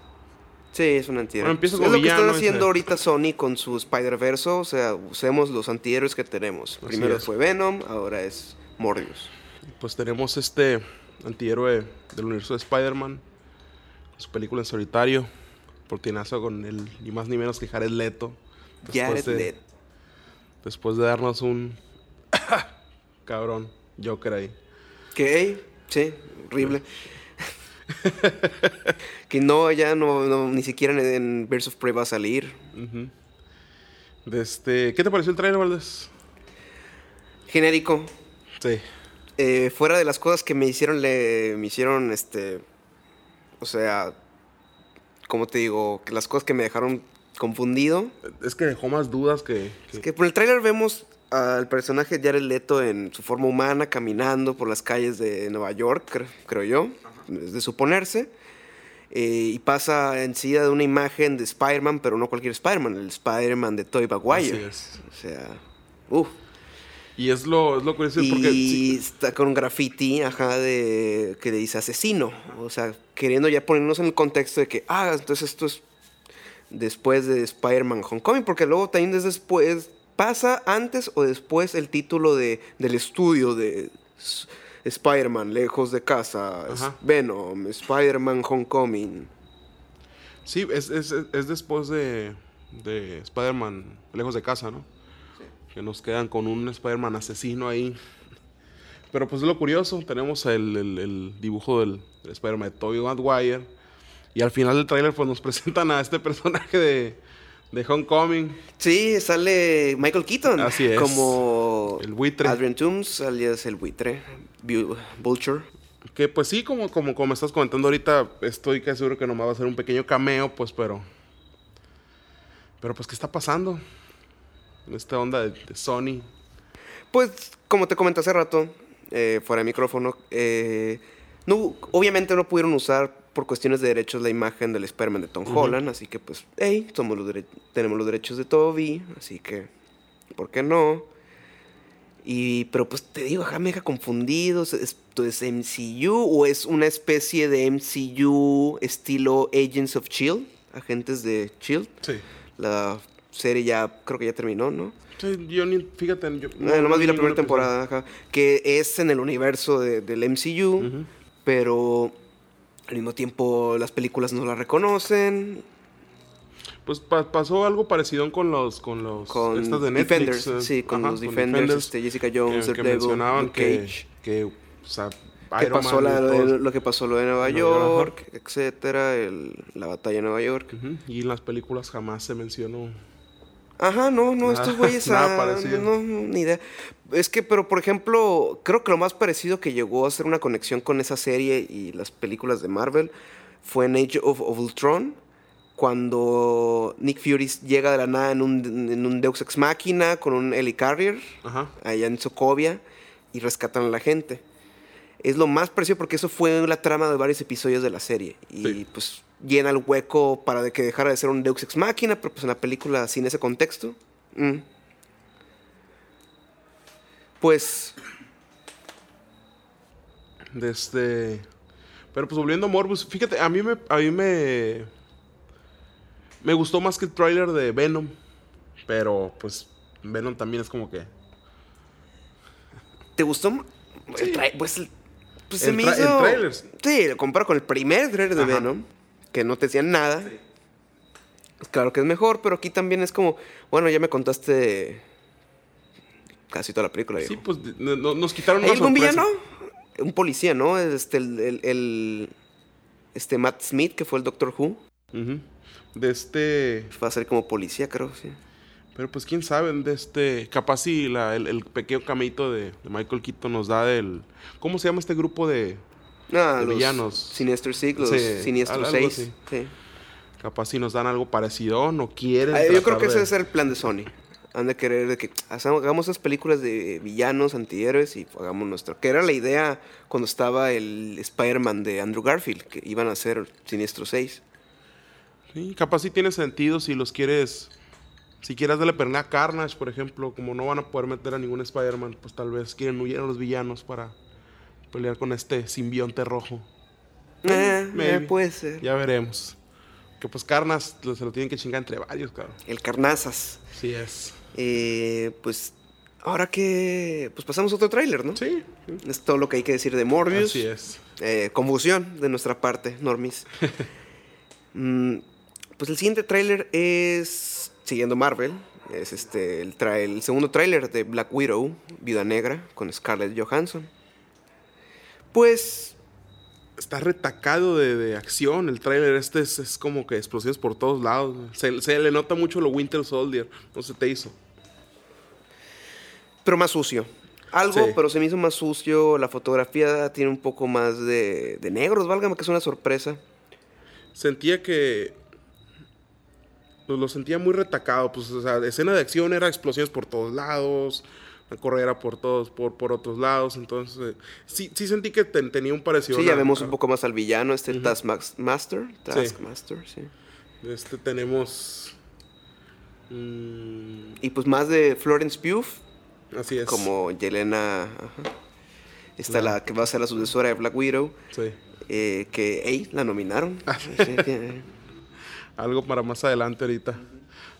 Sí, es un antihéroe. Bueno, es lo que están haciendo ahorita Sony con su Spider-Verse. O sea, usemos los antihéroes que tenemos. Así Primero es. fue Venom, ahora es Morbius. Pues tenemos este antihéroe del universo de Spider-Man. Su película en solitario. Portinazo con el ni más ni menos que Jared Leto. Jared de, Leto. Después de darnos un. cabrón. Joker ahí. Que, sí, horrible. que no, ya no, no, ni siquiera en, en Birds of Prey va a salir. Este, ¿Qué te pareció el trailer, Valdés? Genérico. Sí. Eh, fuera de las cosas que me hicieron, le, me hicieron, este, o sea, como te digo, que las cosas que me dejaron confundido. Es que dejó más dudas que. que- Es que por el tráiler vemos al personaje de Jared Leto en su forma humana caminando por las calles de Nueva York, cre- creo yo, es de suponerse. Eh, y pasa enseguida de una imagen de Spider-Man, pero no cualquier Spider-Man, el Spider-Man de Tobey Maguire. Así es. O sea, uff. Y es lo, es lo curioso Y porque. sí, está con un graffiti, ajá, de que le dice asesino. O sea, queriendo ya ponernos en el contexto de que, ah, entonces esto es después de Spider-Man Homecoming, porque luego también es después, pasa antes o después el título de, del estudio de Spider-Man, lejos de casa, Ajá. Venom, Spider-Man Homecoming. sí, es, es, es- es después de, de Spider-Man lejos de casa, ¿no? Que nos quedan con un Spider-Man asesino ahí. Pero pues es lo curioso, tenemos el, el- el dibujo del, del Spider-Man de Tobey Maguire. Y al final del tráiler pues nos presentan a este personaje de, de Homecoming. Sí, sale Michael Keaton. Así es. Como El buitre. Adrian Toomes, alias el buitre, Bu- Vulture. Que pues sí, como, como, como estás comentando ahorita, estoy casi seguro que nomás va a ser un pequeño cameo, pues, pero... Pero pues, ¿qué está pasando? En esta onda de, de Sony. Pues, como te comenté hace rato, eh, fuera de micrófono, eh, no, obviamente no pudieron usar por cuestiones de derechos la imagen del Spider-Man de Tom. Holland, así que pues, hey, somos los dere- tenemos los derechos de Toby, así que, ¿por qué no? Y, pero pues te digo, ajá, me deja confundido, ¿es- ¿esto es MCU o es una especie de MCU estilo Agents of S.H.I.E.L.D., agentes de S.H.I.E.L.D.? Sí. La serie ya, creo que ya terminó, ¿no? Sí, yo ni, fíjate, yo... No, nomás vi la primera temporada, ajá, que es en el universo de- del MCU, pero al mismo tiempo las películas no la reconocen. Pues pa- pasó algo parecido con los con los Con estas de Netflix. Defenders, eh, sí, con ajá, los Defenders, este, Jessica Jones, que, que Daredevil, mencionaban que, Cage. que o sea, que pasó la- lo, que pasó lo de Nueva Nueva York, York, etcétera, el- la batalla de Nueva York. Y en las películas jamás se mencionó. Ajá, no, no, Nada- estos güeyes, nada ah, parecido. no, no, ni idea. Es que, pero por ejemplo, creo que lo más parecido que llegó a hacer una conexión con esa serie y las películas de Marvel fue en Age of, of Ultron, cuando Nick Fury llega de la nada en un, en un Deus Ex Machina con un Helicarrier Ajá. allá en Sokovia y rescatan a la gente. Es lo más parecido porque eso fue la trama de varios episodios de la serie. Y Sí. pues llena el hueco para que dejara de ser un Deus Ex Machina, pero pues en la película sin ese contexto. mm. Pues De este. Pero pues volviendo a Morbus, fíjate, a mí me. A mí me. Me gustó más que el tráiler de Venom. Pero pues Venom también es como que. ¿Te gustó? Sí. El pues, el- pues se El me tra- el hizo... Sí, lo comparo con el primer trailer de Ajá. Venom, que no te decían nada. Pues claro que es mejor, pero aquí también es como, bueno, ya me contaste casi toda la película. Sí, pues no- no- nos quitaron ¿Hay una algún sorpresa. villano? Un policía, ¿no? Este, el, el- el- este Matt Smith, que fue el Doctor Who. De este. Va a ser como policía, creo, sí. Pero pues quién sabe, de este. Capaz si la- el, el pequeño camito de, de Michael Keaton nos da del. ¿Cómo se llama este grupo de. Ah, De los villanos. Sinister Six, los Sí, Siniestro algo 6. así. Sí. Capaz si nos dan algo parecido, no quieren. Ah, Yo creo que ese es el plan de Sony. Han de querer de que hagamos esas películas de villanos, antihéroes y hagamos nuestro. Que era la idea cuando estaba el Spider-Man de Andrew Garfield, que iban a hacer Siniestro 6. Sí, capaz si tiene sentido si los quieres. Si quieres darle perna a Carnage, por ejemplo, como no van a poder meter a ningún Spider-Man, pues tal vez quieren huir a los villanos para pelear con este simbionte rojo. Eh, eh, puede ser. Ya veremos. Que pues Carnage lo- se lo tienen que chingar entre varios, claro. El Carnazas. Sí es. Eh, pues ahora que. Pues pasamos a otro tráiler, ¿no? Sí, Es todo lo que hay que decir de Morbius. así es. Eh, confusión de nuestra parte, Normis. Mm, pues el siguiente tráiler es, siguiendo Marvel, es este el, el segundo tráiler de Black Widow, Viuda Negra, con Scarlett Johansson. Pues Está retacado de, de acción. El tráiler este es, es como que explosiones por todos lados. Se, se le nota mucho lo Winter Soldier. No se te hizo. Pero más sucio. Algo, Sí. pero se me hizo más sucio. La fotografía tiene un poco más de, de negros, válgame que es una sorpresa. Sentía que. Pues lo sentía muy retacado. Pues, o sea, escena de acción era explosiones por todos lados. Una corredera por todos, por, por otros lados. Entonces, sí, sí sentí que ten- tenía un parecido. Sí, ya vemos un poco más al villano, este Taskmaster. Taskmaster, sí. Este tenemos. mm, Y pues más de Florence Pugh, así es. como Yelena. ajá. Está La- la que va a ser la sucesora de Black Widow. Sí. eh, que ey, la nominaron. Ah. Algo para más adelante ahorita.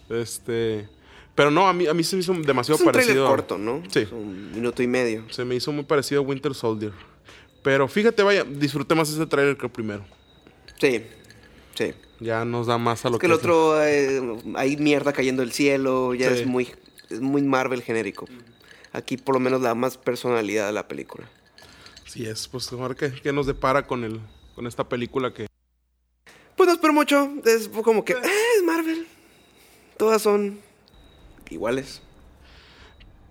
Este. Pero no, a mí, a mí se me hizo demasiado es un parecido. corto, ¿no? Sí. Un minuto y medio. Se me hizo muy parecido a Winter Soldier. Pero fíjate, vaya, disfruté más ese trailer que el primero. Sí, sí. Ya nos da más a lo Es que el otro, eh, hay mierda cayendo del cielo, ya Sí. es muy es muy Marvel genérico. Aquí por lo menos da más personalidad a la película. Sí es, pues a ver qué, qué nos depara con el con esta película que Pues no espero mucho, es como que, eh, es Marvel. Todas son iguales.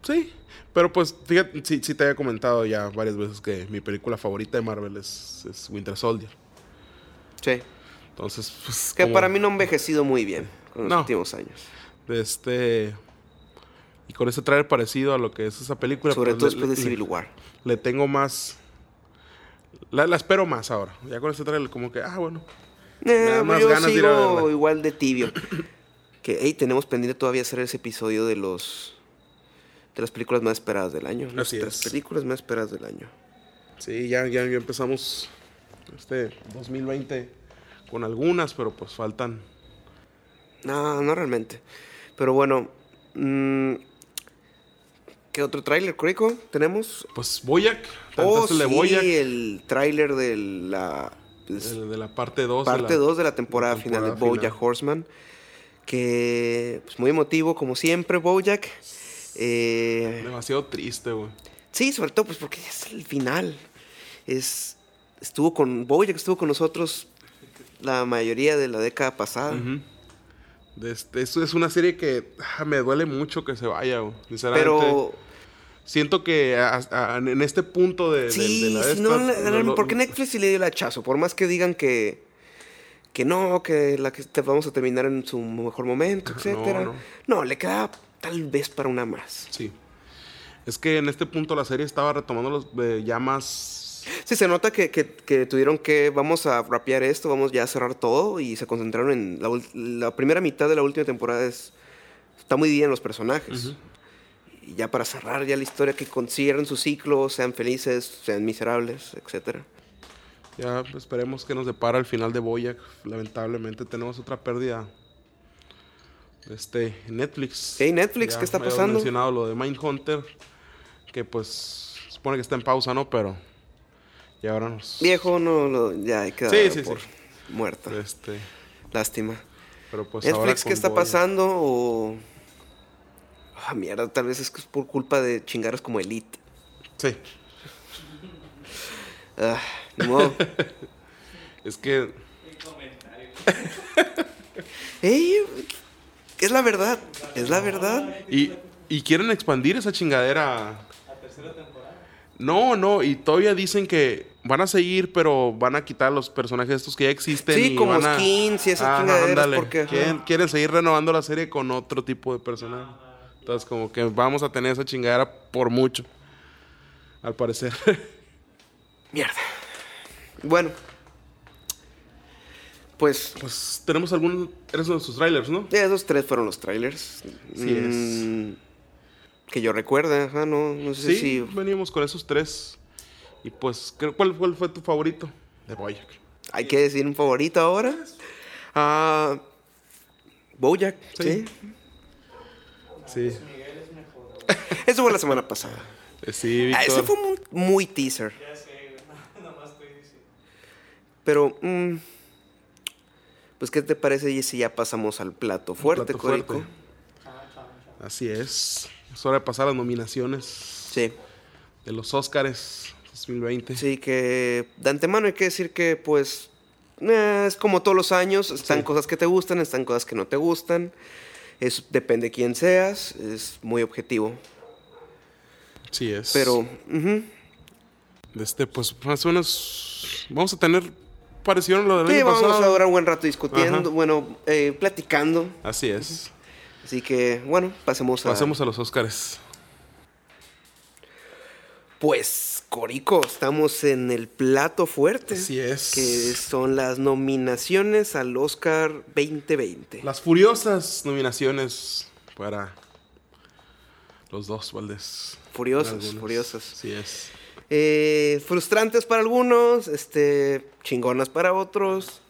sí, pero pues fíjate, sí, sí te había comentado ya varias veces que mi película favorita de Marvel es, es Winter Soldier. Sí. Entonces, pues Que como para mí no ha envejecido muy bien con los No. últimos años. este y con ese trailer parecido a lo que es esa película, Sobre pues, todo le- después de Civil War. le tengo más la, la espero más ahora. Ya con este trailer como que ah, bueno. Eh, da más yo ganas de ir a sigo verla. igual de tibio. que, hey, tenemos pendiente todavía hacer ese episodio de los... De las películas más esperadas del año. Las Así tres es. películas más esperadas del año. Sí, ya, ya, ya empezamos este 2020 con algunas, pero pues faltan. No, no realmente. Pero bueno. mm, ¿Qué otro tráiler, Crico, tenemos? Pues Boyac, Oh, sí, Boyac, el tráiler de la el de la parte 2. parte 2 de la temporada, temporada final de Bojack final. Horseman. que pues, muy emotivo como siempre, Bojack. Eh, Demasiado triste, güey. sí, sobre todo pues porque es el final. Es, estuvo con Bojack, estuvo con nosotros la mayoría de la década pasada. De este- es una serie que ah, me duele mucho que se vaya, güey. Sinceramente. Pero Siento que a- a- en este punto de, de- sí, de la esta, no, porque Netflix sí le dio el hachazo. Por más que digan que, que no, que la que te vamos a terminar en su mejor momento, No, etcétera. no. le queda tal vez para una más. Sí. Es que en este punto la serie estaba retomando los eh, ya más. Sí, se nota que, que- que tuvieron que, vamos a rapear esto, vamos ya a cerrar todo y se concentraron en la, la primera mitad de la última temporada. Es, está muy bien los personajes. Ujú. Y ya para cerrar ya la historia, que consigan su ciclo, sean felices, sean miserables, etcétera. Ya esperemos que nos depara el final de Boyac. Lamentablemente tenemos otra pérdida. Este, Netflix. Hey, Netflix, Ya ¿qué está me pasando? mencionado lo de Mindhunter. Que pues supone que está en pausa, ¿no? Pero. Y ahora nos. Viejo, no, lo, ya hay que Sí, sí, por sí. muerta. Este. Lástima. Pero pues Netflix, ¿qué está pasando? O... Ah, mierda, tal vez es que es por culpa de chingaros como Elite. Sí. Ah, modo. Es que. Ey, es la verdad, es la verdad. Y, y quieren expandir esa chingadera. La tercera temporada. No, no, y todavía dicen que van a seguir, pero van a quitar los personajes estos que ya existen. Sí, y como van a- skins y esas Ajá, chingaderas, ándale. porque. Quieren, quieren seguir renovando la serie con otro tipo de personaje. Entonces, como que vamos a tener esa chingadera por mucho. Al parecer. Mierda. Bueno. Pues pues tenemos algún. Eres uno de sus trailers, ¿no? esos tres fueron los trailers. Sí es. Mm, Que yo recuerde, ajá, no, no sé Sí, si... venimos con esos tres. Y pues, ¿qué- ¿cuál, cuál fue tu favorito? De Boyac. Hay que decir un favorito ahora. Ah, sí. Sí. Miguel es mejor. Eso fue la semana pasada. Sí, Ah, Víctor. ese fue muy, muy teaser. Ya sé, güey. Nada más estoy diciendo. Pero, mm, pues, ¿qué te parece si ya pasamos al plato fuerte, plato Corico? fuerte. Chao, chao, chao. Así es. Es hora de pasar a las nominaciones Sí. de los Óscares 2020. Sí, que de antemano hay que decir que, pues, eh, es como todos los años. Están Sí. cosas que te gustan, están cosas que no te gustan. Es, depende de quién seas. Es muy objetivo. Sí es. Pero, ujú. Este, pues, más o menos. Vamos a tener parecido a lo del Sí, año vamos pasado. a durar un buen rato discutiendo, Ajá. bueno, eh, platicando. Así es. Así que, bueno, pasemos a... Pasemos a los Óscares. Pues, Corico, estamos en el plato fuerte. Así es. Que son las nominaciones al Oscar 2020. Las furiosas nominaciones para los dos Valdés. Furiosas, furiosas. Así es. Eh, frustrantes para algunos, este, chingonas para otros.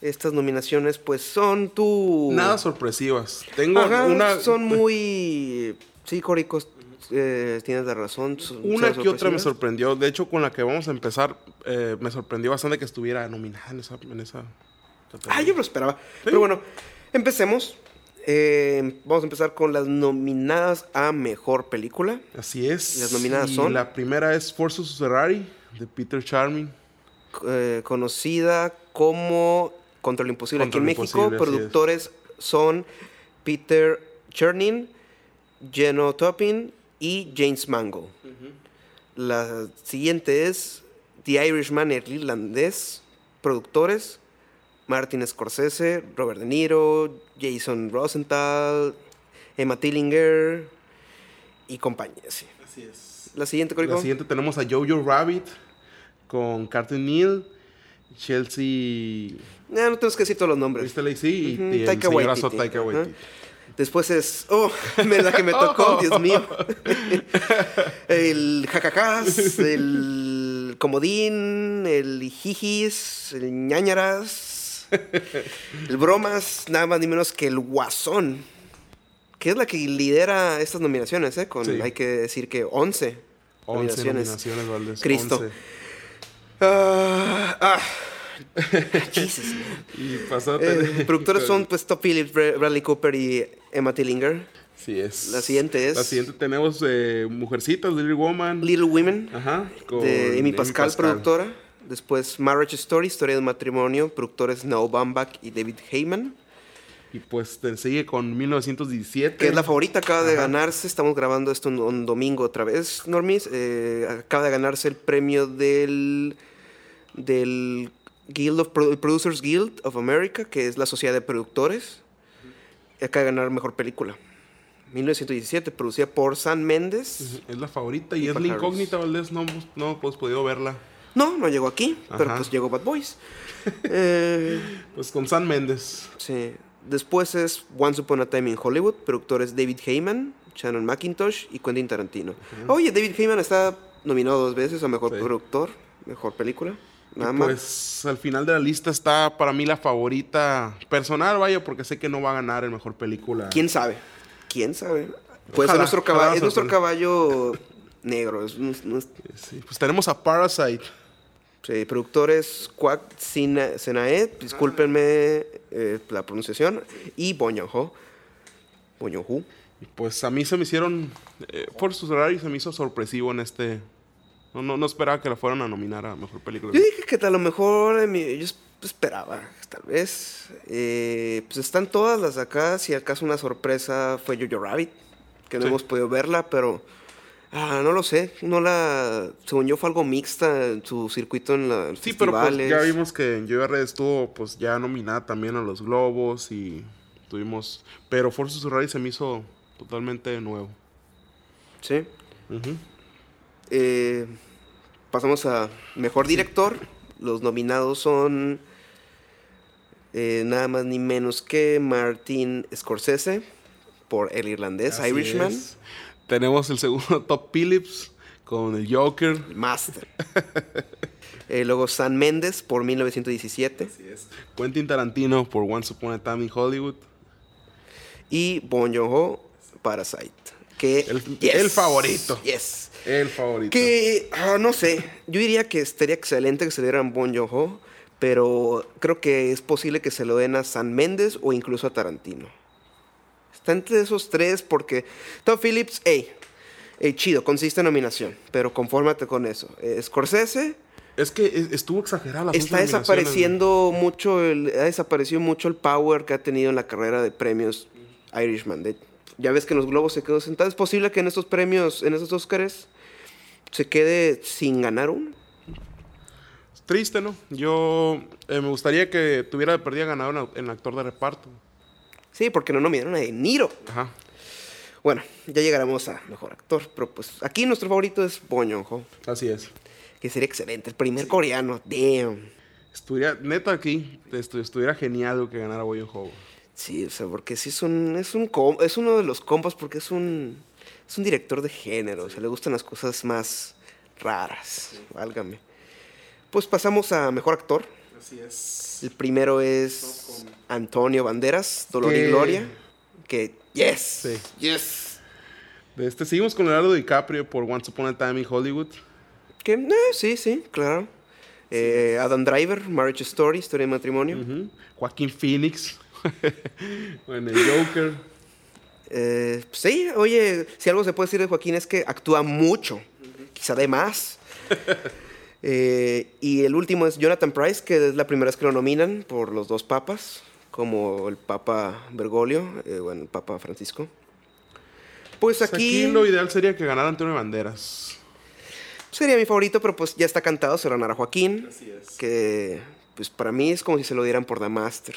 Estas nominaciones, pues, son tu... Nada sorpresivas. Tengo Ajá, una. son muy... Sí, Corico, eh, tienes la razón. Una que otra me sorprendió. De hecho, con la que vamos a empezar, eh, me sorprendió bastante que estuviera nominada en esa, en esa. Ah, yo lo esperaba. Pero bueno, empecemos. Eh, vamos a empezar con las nominadas a Mejor Película. Así es. Las nominadas Y son- La primera es Forza Ferrari, de Peter Charming. eh, conocida como Contra lo Imposible Contra aquí en México. Productores son Peter Chernin, Jeno Toppin y James Mango. La siguiente es The Irishman, el irlandés. Productores Martin Scorsese, Robert De Niro, Jason Rosenthal, Emma Tillinger y compañía. sí. Así es. La siguiente, Corico. La siguiente tenemos a Jojo Rabbit con Carter Neal, Chelsea. Ya no tenemos que decir todos los nombres. ¿Viste Lacey? Ujú, Y, y el Taika señorazo Waititi. Taika. Waititi. Después es. Oh, la que me tocó, Dios mío. el jacacás, el comodín, el jijis, el ñañaras, el bromas, nada más ni menos que el guasón. Que es la que lidera estas nominaciones, ¿eh? Con, Sí. hay que decir que 11, 11 nominaciones. nominaciones, Valdés. Cristo. 11. Ah, ah, Jesus, man. Y pasó a Eh, productores son pues Top Phillips, Bra- Bradley Cooper y Emma Tillinger. Sí, es. La siguiente es- La siguiente tenemos eh, Mujercitas, Little Woman. Little Women Ajá. con de Amy Pascal, productora. Después Marriage Story, Historia de un matrimonio, productores Noah Baumbach y David Heyman. Y pues te sigue con 1917. Que es la favorita, acaba de ganarse. Estamos grabando esto un, un domingo otra vez, Normis. eh, acaba de ganarse el premio del. del Guild of Pro- Producers Guild of America, que es la sociedad de productores. Y acaba de ganar mejor película. 1917, producida por San Méndez. Es la favorita y Y es la incógnita, Valdés. No, no hemos podido verla. No, no llegó aquí, pero pues llegó Bad Boys. Eh, Pues con San Méndez. sí. Después es Once Upon a Time in Hollywood, productores David Heyman, Shannon McIntosh y Quentin Tarantino. Oye, David Heyman está nominado dos veces a Mejor Sí. Productor, Mejor Película. Nada Y más. Pues al final de la lista está para mí la favorita personal, vaya, porque sé que no va a ganar el mejor película. ¿Quién sabe? ¿Quién sabe? Pues Ojalá, es nuestro, caba- ojalá es nuestro caballo negro. Es, Sí, pues tenemos a Parasite. sí, productores Sina- Senaet, discúlpenme eh, la pronunciación, y Joon-ho. Y pues a mí se me hicieron, eh, por sus horarios, se me hizo sorpresivo en este. No, no, no esperaba que la fueran a nominar a mejor película. Yo dije que a lo mejor eh, mi- yo es- esperaba, tal vez. Eh, pues están todas las de acá. Si acaso una sorpresa fue Jojo Rabbit, que no Sí. hemos podido verla, pero ah, no lo sé. No la, según yo fue algo mixta en su circuito en los Sí, pero pues festivales. ya vimos que en Red estuvo pues ya nominada también a los Globos y tuvimos... Pero Forza Horizon se me hizo totalmente nuevo. Sí. Ujú. Eh, pasamos a mejor director. Los nominados son eh, nada más ni menos que Martin Scorsese por El Irlandés, Así Irishman. es. Tenemos el segundo Top Phillips con el Joker. Master. Eh, luego San Méndez por 1917 Quentin Tarantino por Once Upon a Time in Hollywood. y Bon Joon-ho Parasite. Que El- el favorito. Yes. El favorito. Que ah, no sé, yo diría que estaría excelente que se dieran Bon Joon-ho, pero creo que es posible que se lo den a San Méndez o incluso a Tarantino. Está entre esos tres porque Tom Phillips, hey, hey, chido, consiste en nominación, pero confórmate con eso. Eh, Scorsese Es que es- estuvo exagerada la está desapareciendo mucho, el, ha desaparecido mucho el power que ha tenido en la carrera de premios Irishman. De- ya ves que en los globos se quedó sentado. ¿Es posible que en estos premios, en estos Oscars, se quede sin ganar uno? Triste, ¿no? Yo eh, me gustaría que tuviera de perdida ganador en, en actor de reparto. Sí, porque no nominaron a De Niro. Ajá. Bueno, ya llegaremos a mejor actor, pero pues aquí nuestro favorito es Bong Joon-ho, Así es. que sería excelente, el primer coreano, damn. Estuviera, neta aquí, estu- estuviera genial que ganara Ho. Sí, o sea, porque sí es un, es un es uno de los compas porque es un, es un director de género, o sea, le gustan las cosas más raras, válgame. Pues pasamos a mejor actor. Así es. El primero es Antonio Banderas, Dolor y Que- Gloria, que yes, Sí. yes. De este, seguimos con Leonardo DiCaprio por Once Upon a Time in Hollywood. Que, eh, sí, sí, claro. Eh, Adam Driver, Marriage Story, Historia de Matrimonio. Ujú. Joaquín Phoenix. en el Joker. Eh, sí, oye, si algo se puede decir de Joaquín es que actúa mucho, quizá de más. Eh, y el último es Jonathan Price, que es la primera vez que lo nominan por los dos papas, como el Papa Bergoglio, eh, bueno, el Papa Francisco. Pues Pues aquí, lo ideal sería que ganara Antonio Banderas. sería mi favorito, pero pues ya está cantado, se lo ganará Joaquín, que pues para mí es como si se lo dieran por The Master.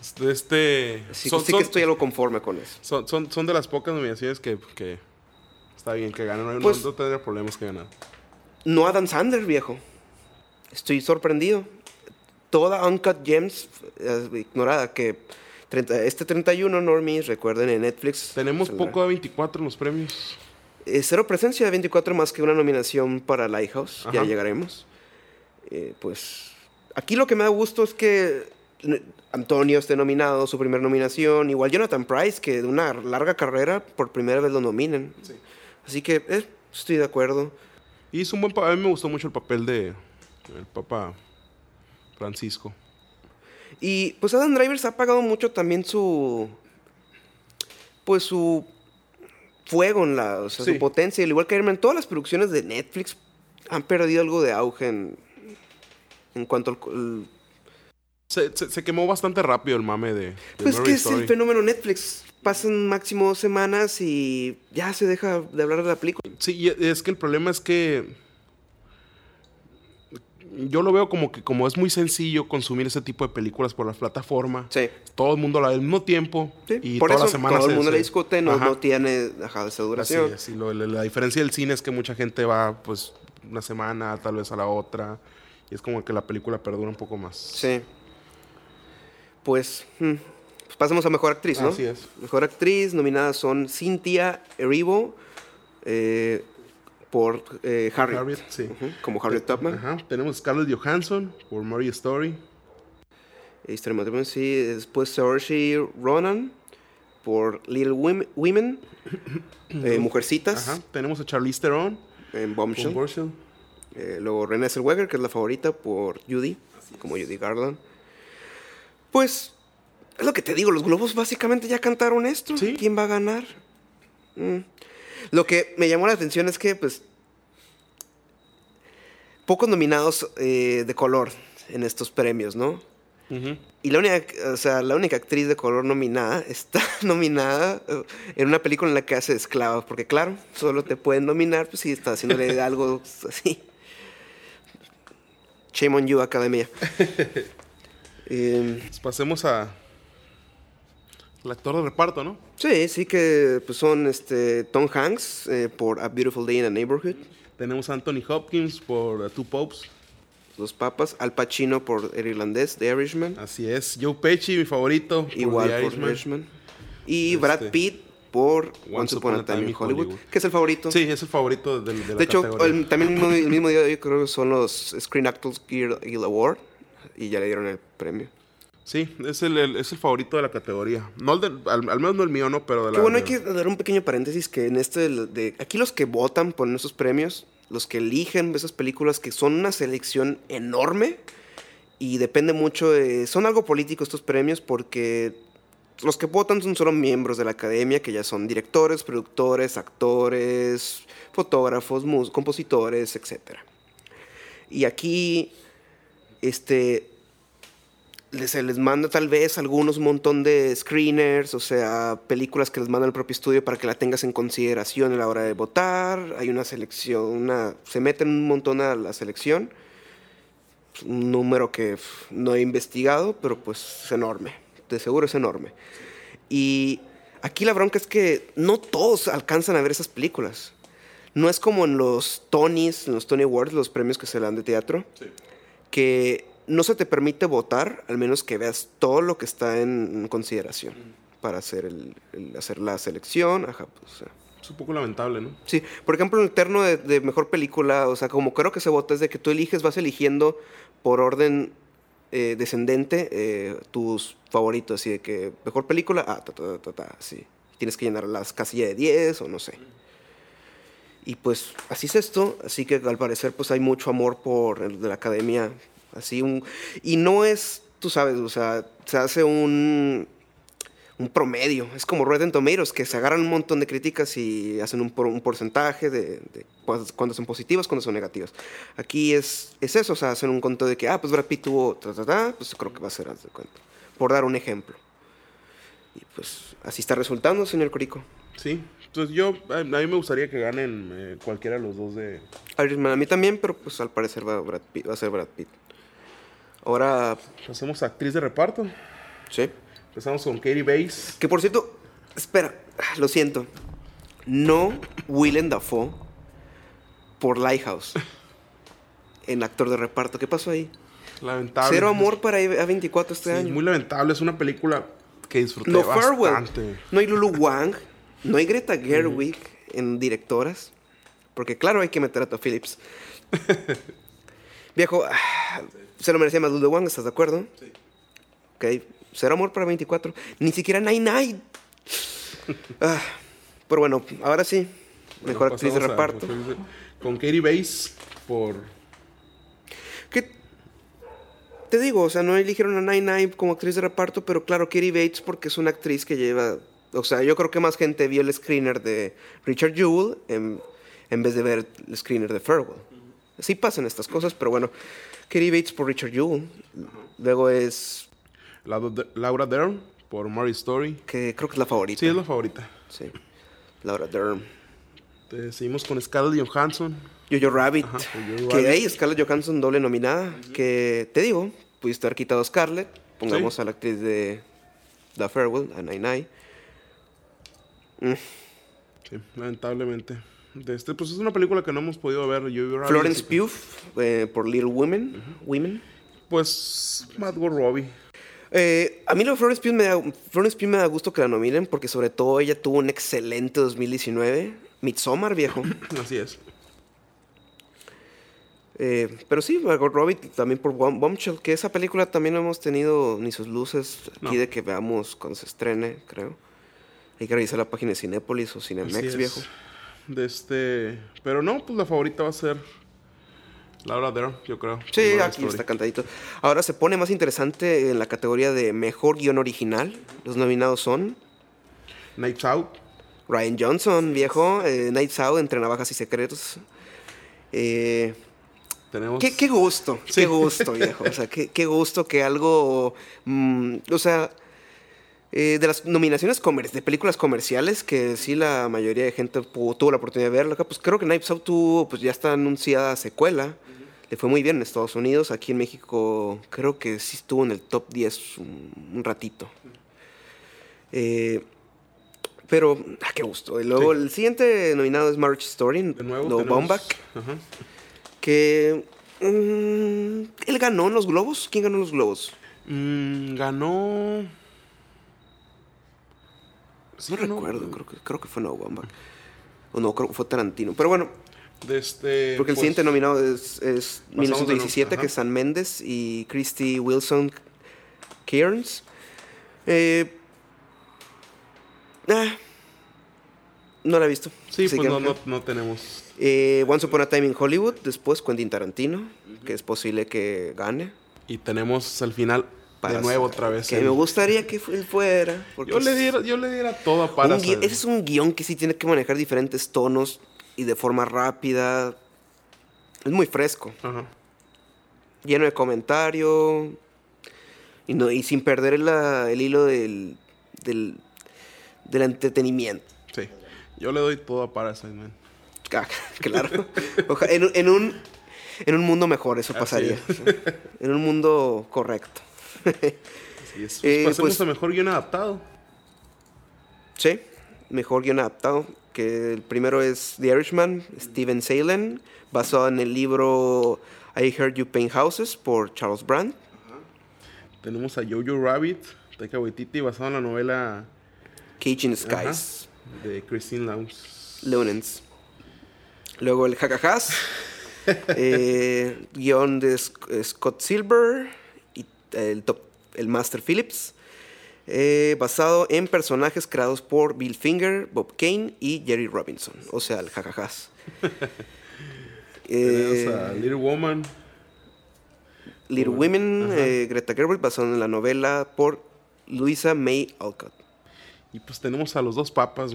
Este, Este, son, que sí son- que estoy algo conforme con eso. son, son- son de las pocas nominaciones que, que está bien que ganen. No, no- Pues- no tendría problemas que ganar. No Adam Sandler, viejo. Estoy sorprendido. Toda Uncut Gems eh, ignorada. Que 30 este 31, Normies, recuerden en Netflix. Tenemos saldrá. poco de 24 en los premios. Eh, cero presencia de 24 más que una nominación para Lighthouse. Ya Ajá. llegaremos. Eh, pues aquí lo que me da gusto es que Antonio esté nominado, su primera nominación. Igual Jonathan Price, que de una larga carrera por primera vez lo nominen. Así que eh, estoy de acuerdo. Y es un buen A mí me gustó mucho el papel de el Papa Francisco. Y pues Adam Driver se ha apagado mucho también su. Pues su fuego en la. O sea, Sí. su potencia. Al igual que Iron Man, todas las producciones de Netflix han perdido algo de auge en. En cuanto al. Se, se- se quemó bastante rápido el mame de, de pues Marriage que es el fenómeno Netflix. Pasan máximo dos semanas y ya se deja de hablar de la película. Sí, es que el problema es que yo lo veo como que como es muy sencillo consumir ese tipo de películas por la plataforma. Sí. Todo el mundo la ve al mismo tiempo Sí, y por toda eso la semana todo el mundo se- le discute, no, no tiene ajá, esa Así duración. es, y lo- la, la diferencia del cine es que mucha gente va pues una semana, tal vez a la otra. Y es como que la película perdura un poco más. Sí. Pues, hmm, pues pasemos a Mejor Actriz, ¿no? Así es. Mejor Actriz, nominadas son Cynthia Erivo eh, por eh, Harriet. Harriet, sí. Como Harriet Tubman. Ajá. Tenemos Scarlett Johansson por Marriage Story. Historia matrimonio, sí. Después Saoirse Ronan por Little Women, eh, Mujercitas, Ajá. Tenemos a Charlize Theron en. Bombshell. Eh, luego Renée Zellweger, que es la favorita, por Judy, como Judy Garland. Pues, es lo que te digo, los globos básicamente ya cantaron esto. Sí. ¿Quién va a ganar? Mm. Lo que me llamó la atención es que, pues, pocos nominados eh, de color en estos premios, ¿no? Y la única, o sea, la única actriz de color nominada está nominada eh, en una película en la que hace de esclava. Porque claro, solo te pueden nominar pues, si estás haciéndole algo así. Shame on you, academia. Eh, Pues pasemos a. El actor de reparto, ¿no? sí, sí que pues, son este, Tom Hanks eh, por A Beautiful Day in a Neighborhood. Tenemos a Anthony Hopkins por uh, Two Popes. Los Papas. Al Pacino por El Irlandés, The Irishman. Así es. Joe Pesci, mi favorito. por Igual The por Irishman. Irishman. Y Este, Brad Pitt por Once Upon a Time in Hollywood, que es el favorito. Sí, es el favorito del, de la De hecho, categoría. el- también el mismo, el mismo día de hoy creo que son los Screen Actors Guild, Guild Award y ya le dieron el premio. Sí, es el, el- es el favorito de la categoría. No el del- al, al menos no el mío, ¿no? Pero de la. Bueno, hay de- que dar un pequeño paréntesis que en este de, aquí los que votan por esos premios, los que eligen esas películas que son una selección enorme y depende mucho de, son algo político estos premios porque los que votan son solo miembros de la academia que ya son directores, productores, actores, fotógrafos, compositores, etcétera. Y aquí este les- manda tal vez algunos un montón de screeners, o sea, películas que les manda el propio estudio para que la tengas en consideración a la hora de votar. Hay una selección, una, se meten un montón a la selección. Un número que no he investigado, pero pues es enorme. De seguro es enorme. Y aquí la bronca es que no todos alcanzan a ver esas películas. No es como en los Tonys, en los Tony Awards, los premios que se dan de teatro que no se te permite votar, al menos que veas todo lo que está en, consideración para hacer, el, el- hacer la selección. Ajá, pues, o sea. Es un poco lamentable, ¿no? Sí, por ejemplo, en el terno de, de mejor película, o sea, como creo que se vota es de que tú eliges, vas eligiendo por orden eh, descendente eh, tus favoritos, así de que mejor película, ah, ta, ta, ta, ta, así. Tienes que llenar las casillas de 10 o no sé. Y pues así es esto, así que al parecer pues hay mucho amor por el de la academia, así un... Y no es, tú sabes, o sea, se hace un, un promedio, es como Rotten Tomatoes, que se agarran un montón de críticas y hacen un, por- porcentaje de, de cuándo son positivas, cuándo son negativas. Aquí es, es eso, o sea, hacen un conteo de que, ah, pues Brad Pitt tuvo, ta, ta, ta, pues creo que va a ser, cuenta, por dar un ejemplo. Y pues así está resultando, señor Corico. Sí. Entonces yo, a, mí me gustaría que ganen eh, cualquiera de los dos de... Irishman a mí también, pero pues al parecer va, Brad Pitt- va a ser Brad Pitt. Ahora, Hacemos actriz de reparto. sí. Empezamos con Katie Bates. Que por cierto, espera, ah, lo siento. No Willem Dafoe por Lighthouse en actor de reparto. ¿Qué pasó ahí? Lamentable. Cero amor para A24 este Sí, año. muy lamentable. Es una película que disfruté No bastante. No hay Lulu Wang. No hay Greta Gerwig en directoras. Porque claro, hay que meter a Todd Phillips. Viejo, ah, se lo merecía más Lulu Wang, ¿estás de acuerdo? Sí. Ok, cero amor para 24. Ni siquiera Nine Nine. Ah, pero bueno, ahora sí. Mejor actriz de a- reparto. Con Katie Bates por... Que te digo, o sea, no eligieron a Nine Nine como actriz de reparto, pero claro, Katie Bates porque es una actriz que lleva, o sea, yo creo que más gente vio el screener de Richard Jewell en, en vez de ver el screener de Farewell. Sí pasan estas cosas, pero bueno, Katie Bates por Richard Jewell. Luego es, Laura De- Laura Dern por Mary Story. que creo que es la favorita. Sí, es la favorita. Sí. Laura Dern. Te seguimos con Scarlett Johansson. Jojo Rabbit. Ajá, Jojo que ahí Scarlett Johansson doble nominada. Que te digo, pudiste haber quitado a Scarlett. Pongamos Sí. a la actriz de The Farewell, a Nai Nai. Sí, lamentablemente. De este, pues es una película que no hemos podido ver. Florence que- Pugh eh, por Little Women. Women. Pues Margot Robbie. Eh, a mí lo de Florence Pugh, me da, Florence Pugh me da gusto que la nominen porque sobre todo ella tuvo un excelente 2019. Midsommar, viejo. Así es. Eh, pero sí, Margot Robbie también por Bom- Bombshell, que esa película también no hemos tenido ni sus luces aquí No. de que veamos cuando se estrene, creo. Hay que revisar la página de Cinépolis o Cinemex, viejo. De este. Pero no, pues la favorita va a ser Laura Dern, yo creo. Sí, aquí está cantadito. Ahora se pone más interesante en la categoría de mejor guion original. Los nominados son Nights Out. Ryan Johnson, viejo, eh, Nights Out, Entre Navajas y Secretos. Eh, Tenemos. Qué, qué gusto, Sí. qué gusto, viejo. O sea, qué, qué gusto que algo. mm, o sea, eh, de las nominaciones comer- de películas comerciales, que sí la mayoría de gente tuvo la oportunidad de verla, acá, pues creo que Knives Out tuvo, pues ya está anunciada secuela. Le fue muy bien en Estados Unidos. Aquí en México creo que sí estuvo en el top 10 un, un ratito. Eh, pero, ah, qué gusto. Y luego Sí. el siguiente nominado es Marriage Story, De nuevo. Baumbach Ajá. que mm, él ganó en los globos. ¿Quién ganó en los globos? Mm, ganó. No recuerdo, creo que, creo que fue Noah Baumbach. O no, creo que fue Tarantino. Pero bueno, este. porque el pues, siguiente nominado es, es Pasamos de 1917, no- que es San Méndez y Christy Wilson Cairns. Eh, ah, no la he visto. Sí, pues no, no, no tenemos. Eh, Once Upon a Time in Hollywood, después Quentin Tarantino, que es posible que gane. Y tenemos al final Para de nuevo otra vez. Que el- me gustaría que él fuera. porque Yo le diera, yo le diera todo un para. gui- ese es un guion que sí tiene que manejar diferentes tonos y de forma rápida. Es muy fresco, Ajá. lleno de comentario y, no, y sin perder la- el hilo del, del, del entretenimiento. Sí. Yo le doy todo a Parasite, man. Ah, claro. Oja- en, un- en un, en un mundo mejor eso Así pasaría. En un mundo correcto. Así es. Eh, Pasemos pues- a mejor guion adaptado. Sí, mejor guion adaptado. Que el primero es The Irishman, Steven Salen, basado en el libro I Heard You Paint Houses por Charles Brand. Tenemos a Jojo Rabbit, Taika Waititi, basado en la novela Cage in ajá, Skies, de Christine. Lunens. Luego el Jacajás, eh, guion de Sc- Scott Silver el, top- el Master Phillips. eh, basado en personajes creados por Bill Finger, Bob Kane y Jerry Robinson. O sea, el Jacajás. Eh, Tenemos a Little Woman. Little Bueno, Women, eh, Greta Gerwig, basado en la novela por Luisa May Alcott. Y pues tenemos a los dos papas.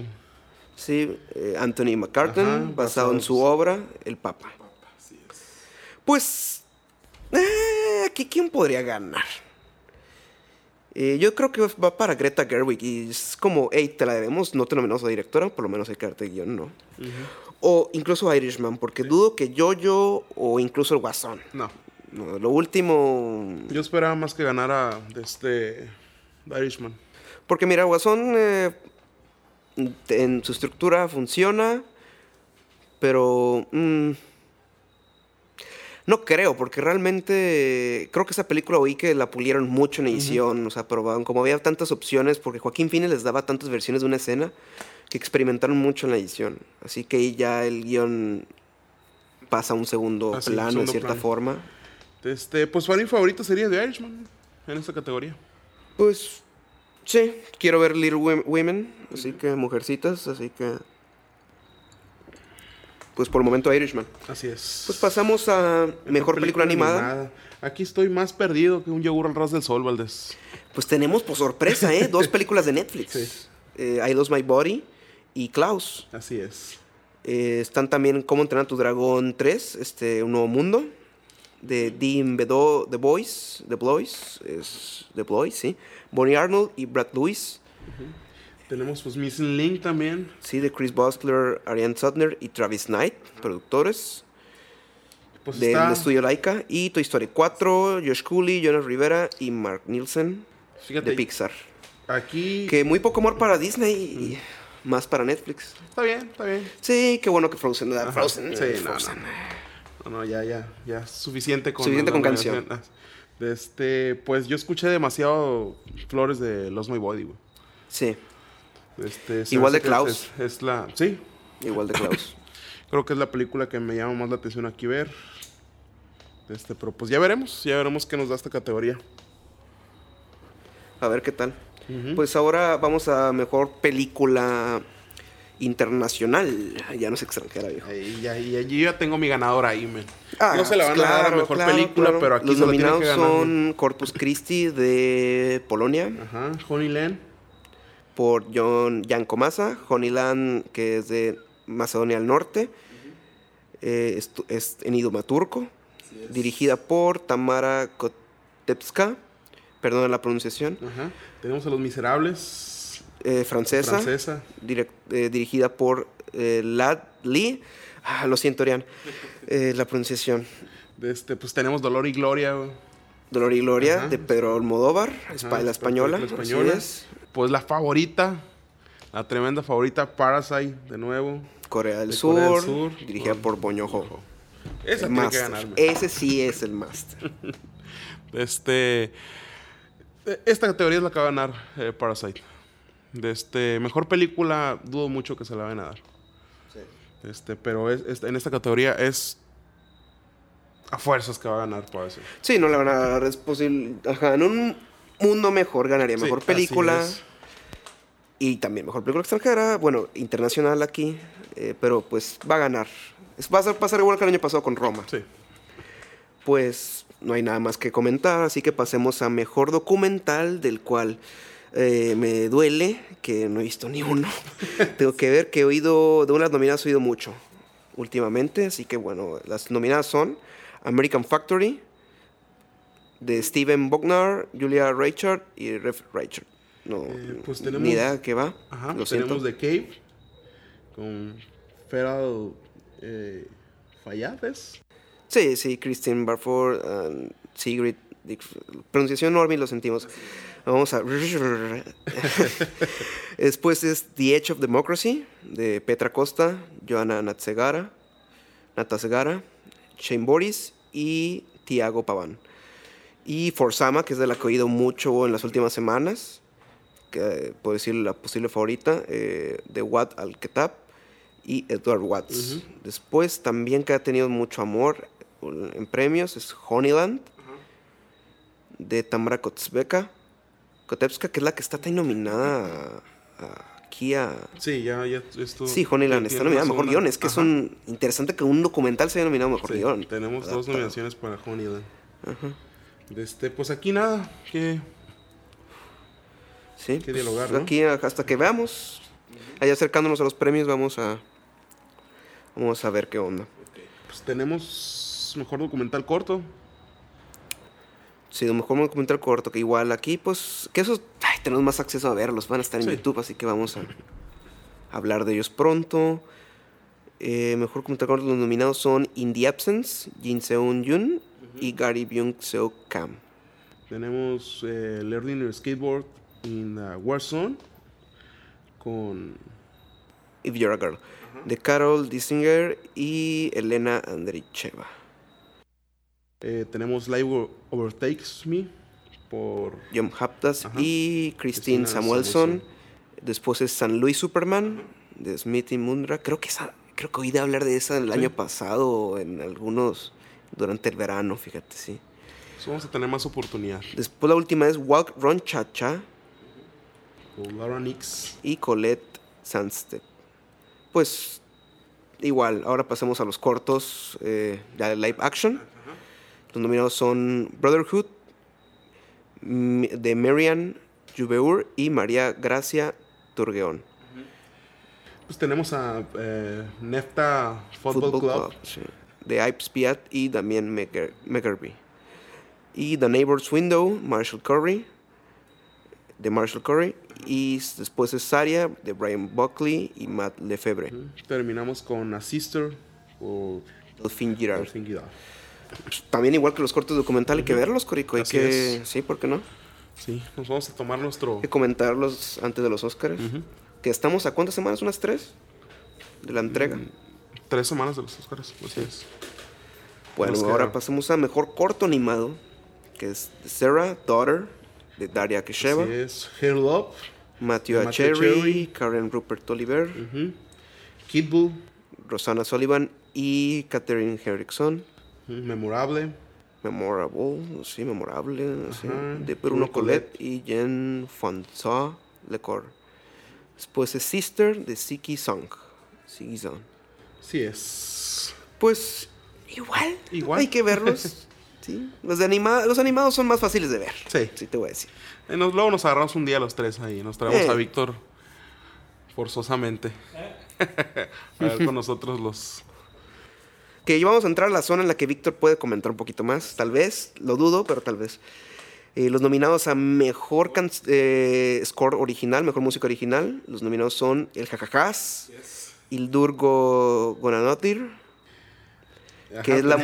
Sí, eh, Anthony McCartan, Ajá, basado basado en su obra, El Papa. Pues, eh, aquí quién podría ganar. Eh, yo creo que va para Greta Gerwig y es como, hey, te la debemos, no te nominamos a directora, por lo menos hay que darte guion, ¿no? O incluso Irishman, porque dudo que Jojo o incluso el Guasón. No. No, lo último, Yo esperaba más que ganara de este Irishman. Porque mira, Guasón eh, en su estructura funciona, pero mm, no creo, porque realmente creo que esa película oí que la pulieron mucho en edición, o sea, probaron, como había tantas opciones, porque Joaquín Phoenix les daba tantas versiones de una escena que experimentaron mucho en la edición. Así que ahí ya el guion pasa a un segundo Ah, sí, plano, segundo de cierta forma. Este, pues para mi favorito sería The Irishman en esta categoría. Pues sí, quiero ver Little Wom- Women, así que mujercitas, así que pues por el momento Irishman. Así es. Pues pasamos a mejor, película, animada. Aquí estoy más perdido que un yogur al ras del sol, Valdés. Pues tenemos, por sorpresa, ¿eh? dos películas de Netflix. Sí. Eh, I Lost My Body y Klaus. Así es. Eh, están también Cómo entrenar a tu dragón 3, este, Un nuevo mundo. De Dean Bedo, The Boys, The Boys, es The Boys, sí. Bonnie Arnold y Brad Lewis. Tenemos pues Missing Link también. Sí, de Chris Bostler, Ariane Sutner y Travis Knight, productores Pues del está, estudio Laika. Y Toy Story 4, Josh Cooley, Jonas Rivera y Mark Nielsen fíjate, de Pixar. aquí Que muy poco amor para Disney y más para Netflix. está bien, está bien. Sí, qué bueno que Frozen. Ajá. Frozen. Sí, eh, no, Frozen. No, no, ya, ya, ya, suficiente con Suficiente con canción. De Este, pues yo escuché demasiado Flores de Lost My Body, güey. Sí, Este, Igual de Klaus. Es, es la, sí, igual de Klaus. creo que es la película que me llama más la atención aquí ver. Este, pero pues ya veremos, ya veremos qué nos da esta categoría. A ver qué tal. Pues ahora vamos a mejor película internacional. Ya no es extranjera, viejo. Ahí ya, ya- yo ya tengo mi ganador ahí, men. Ah, no se la van a dar a mejor claro, película, claro. pero aquí Los se la nominados que ganar. güey. son Corpus Christi de Polonia Ajá, Honeyland. Por John Jan Komasa, Honeyland que es de Macedonia del Norte, eh, es en idioma turco, dirigida por Tamara Kotevska, perdón la pronunciación, Ajá. Tenemos a Los Miserables. eh, francesa, eh, dirigida por eh, Lad Lee, ah, lo siento, Orián, la pronunciación. De este, pues tenemos Dolor y Gloria. Dolor y Gloria Ajá. de Pedro Almodóvar, Ajá, la española. española. Es. Pues la favorita, la tremenda favorita, Parasite, de nuevo. Corea del, De Sur, Corea del Sur, dirigida por-. Esa El tiene que ganarme. Ese sí es el máster. Este, esta categoría es la que va a ganar eh, Parasite. De este, mejor película, dudo mucho que se la vayan a dar. Este, pero es, es- en esta categoría es a fuerzas que va a ganar Parasite. Sí, no le van a dar, es posible. Ajá, en un mundo mejor ganaría mejor película y también mejor película extranjera, bueno, internacional aquí, eh, pero pues va a ganar. Es, va a pasar igual que el año pasado con Roma. Sí. Pues no hay nada más que comentar, así que pasemos a mejor documental, del cual eh, me duele que no he visto ni uno. Tengo que ver que he oído, de unas nominadas he oído mucho últimamente, así que bueno, las nominadas son American Factory, de Steven Bognar, Julia Richard y Ref Richard. No, Eh, pues ni idea de qué va. Ajá, Lo siento. tenemos The Cave con Feral eh. Sí, sí, Christine Barford, and Sigrid. Pronunciación Norby, lo sentimos. Vamos a. Después es The Edge of Democracy, de Petra Costa, Joana Natsegara, Natasegara, Shane Boris y Tiago Paván. Y Forsama, que es de la que he oído mucho en las últimas semanas, que puedo decir la posible favorita, eh, de Watt Al-Ketab y Edward Watts. Después también que ha tenido mucho amor en premios es Honeyland de Tamara Kotsbeka, Kotevska, que es la que está tan nominada a- a- aquí a... Sí, ya, ya esto. Sí, Honeyland está nominada a Mejor Guión. Es que es Ajá. un interesante que un documental se haya nominado a Mejor Sí, Guión. Tenemos dos nominaciones para Honeyland. De este, pues aquí nada, que Sí, que pues, dialogar, ¿no? Aquí hasta que veamos, allá acercándonos a los premios, vamos a... Vamos a ver qué onda. pues, tenemos mejor documental corto. Sí, mejor documental corto, que igual aquí, pues, que esos, ay, tenemos más acceso a verlos, van a estar en Sí. YouTube, así que vamos a hablar de ellos pronto. Eh, mejor documental corto, los nominados son In the Absence, Jin Seon Yun y Gary Byung Seo Kam. Tenemos eh, Learning Your Skateboard in uh, Warzone con If You're a Girl, de Carol Dissinger y Elena Andricheva. eh, tenemos Live Overtakes Me por John Haptas Ajá. y Christine Christina Samuelson. Samuelson. Después es San Luis Superman de Smith y Mundra. Creo que esa, creo que oí de hablar de esa el Sí. año pasado en algunos durante el verano, fíjate, sí. pues, vamos a tener más oportunidad. Después la última es Walk Run Cha Cha Con Laura Nix. y Colette Sandstedt. Pues igual, ahora pasemos a los cortos eh, de live action. Los nominados son Brotherhood, de Marian Jubeur y María Gracia Turgueón. Pues tenemos a eh, Nefta Football, Club. sí, de Ives Piat y Damien Meckerby. Y The Neighbor's Window, Marshall Curry, de Marshall Curry. Y después es Saria, de Brian Buckley y Matt Lefebvre. Terminamos con A Sister o Delphine Girard. Delphine. También igual que los cortos documentales, hay que verlos, Corico. Hay Así que, es. sí, ¿por qué no? Sí, nos vamos a tomar nuestro... Hay que comentarlos antes de los Oscars. Que estamos a cuántas semanas, unas tres de la entrega. Tres semanas de los Oscars, así es. Bueno, nos ahora queda- pasamos a mejor corto animado, que es Sarah, Daughter, de Daria Kesheva, Así es. Hair Love, Matthew Matthew Cherry. Karen Rupert Oliver, Kid Bull, Rosanna Sullivan y Catherine Henrickson. ujú, Memorable, Memorable, sí, memorable, sí, de Bruno Colette y Jen François Lecor. Después es Sister de Siki Song. Siki Song. Sí es. Pues igual, Igual. hay que verlos. sí. los, de anima- los animados son más fáciles de ver. Sí. Sí, te voy a decir. Eh, nos- luego nos agarramos un día los tres ahí. Nos traemos Eh. a Víctor forzosamente. a ver con nosotros los... Que ya vamos a entrar a la zona en la que Víctor puede comentar un poquito más. Tal vez, lo dudo, pero tal vez. Eh, los nominados a mejor can- eh, score original, mejor música original. Los nominados son El Jajajás, Ildurgo Gonanotir, que es la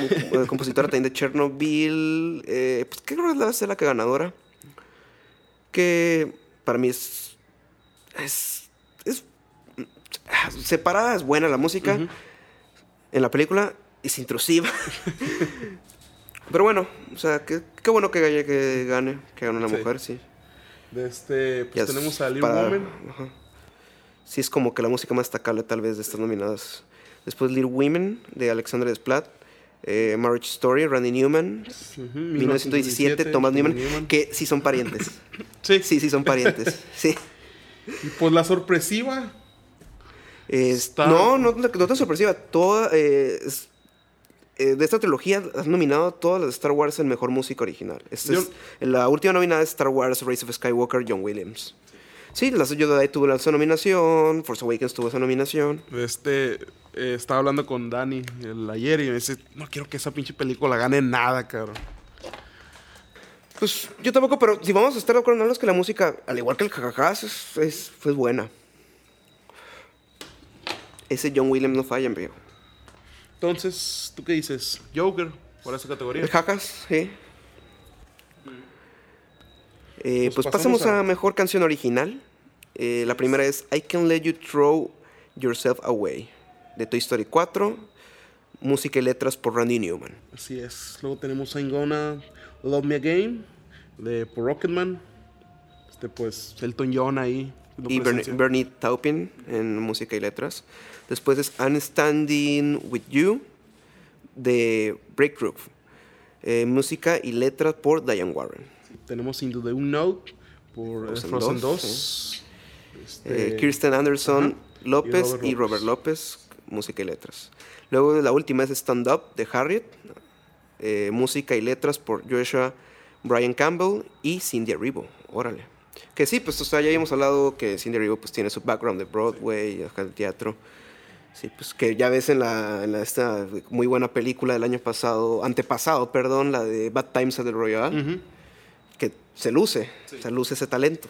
compositora también de Chernobyl. eh, pues que creo que ser la que ganadora. Que para mí es. Es. es ah, separada, es buena la música. En la película es intrusiva. Pero bueno, o sea, qué, qué bueno que gane, que gane, que gane una Sí. mujer, sí. De este, pues Ya es tenemos a Little para- Woman. ajá. Sí, es como que la música más destacable tal vez de estas nominadas. Después Little Women de Alexandra Desplat. Eh, Marriage Story, Randy Newman. Ujú, 1917, Thomas Newman, Que sí son parientes. Sí. Sí, sí son parientes. Sí. Y pues la sorpresiva. No, no, no tan sorpresiva. Toda, eh, es- eh, de esta trilogía has nominado todas las de Star Wars en mejor música original. Esta Yo- es- la última nominada es Star Wars Race of Skywalker, John Williams. Sí, la Jedi tuvo esa nominación, Force Awakens tuvo esa nominación. Este, eh, estaba hablando con Dani el ayer y me dice, no quiero que esa pinche película gane nada, cabrón. Pues yo tampoco, pero si vamos a estar de acuerdo en que la música, al igual que el jajajás, es, es, buena. Ese John Williams no falla, viejo. Entonces, ¿tú qué dices? Joker, por esa categoría. El jajas, sí. Eh, Pues pues, pasamos pasemos a... a- mejor canción original. Eh, la primera es I Can Let You Throw Yourself Away, de Toy Story 4. Música y letras por Randy Newman. Así es. Luego tenemos I'm Gonna Love Me Again, de por Rocketman. Este, pues, Elton John ahí. y. Bernie Taupin en música y letras. Después es I'm Standing With You de Breakthrough. Eh, música y letras por Diane Warren. Tenemos Into the Unknown por eh, Frozen Frozen 2, 2. Eh, Este, Kirsten Anderson ajá. López Y Robert y Robert López, música y letras. Luego la última es Stand Up de Harriet, eh, música y letras por Joshua Brian Campbell y Cindy Arrivo. Órale. Que sí, pues o sea, ya habíamos hablado que Cindy Arrivo pues tiene su background de Broadway, acá del teatro. Sí, pues que ya ves en la, en la- esta muy buena película del año pasado, antepasado, perdón, la de Bad Times at the Royal, ujú. Que se luce, se luce ese talento.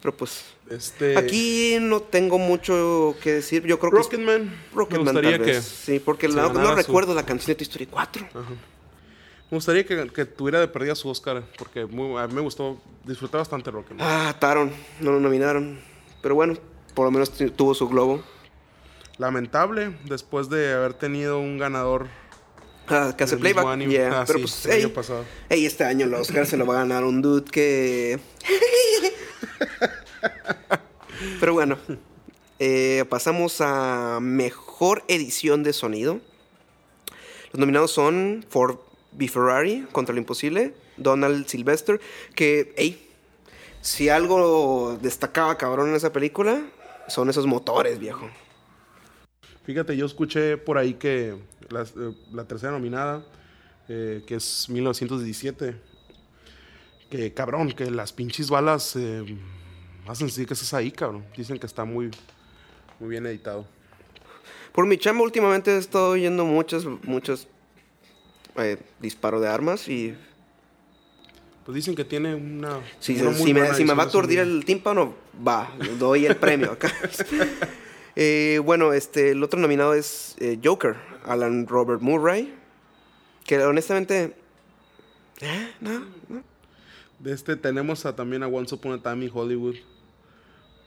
Pero pues Este, Aquí no tengo mucho que decir. Yo creo que es Rocketman. Rocketman me gustaría tal que vez. Sí, porque la- no su- recuerdo la canción de Toy Story 4. Me gustaría que, que tuviera de perdida su Oscar, porque muy- a mí me gustó, disfruté bastante Rocketman. Ah, Taron, no lo nominaron. Pero bueno, por lo menos tu- tuvo su globo. Lamentable, después de haber tenido un ganador Ah, que hace playback. yeah, Ah, pero sí, pues, el ey, año pasado. ey, este año el Oscar se lo va a ganar un dude que. pero bueno, eh, pasamos a mejor edición de sonido. Los nominados son Ford v Ferrari contra lo imposible, Donald Sylvester, que, hey, si algo destacaba cabrón en esa película, son esos motores, viejo. Fíjate, yo escuché por ahí que la, eh, la tercera nominada, eh, que es 1917, que cabrón, que las pinches balas eh, hacen sí que estás ahí, cabrón. Dicen que está muy, muy bien editado. Por mi chamba últimamente he estado oyendo muchos, muchos eh, disparos de armas y Pues dicen que tiene una. si, una muy si me, buena si me va a aturdir el tímpano, va, doy el premio acá. Eh, bueno, este, el otro nominado es eh, Joker, Alan Robert Murray, que honestamente... eh, no, no. De este tenemos a, también a Once Upon a Time in Hollywood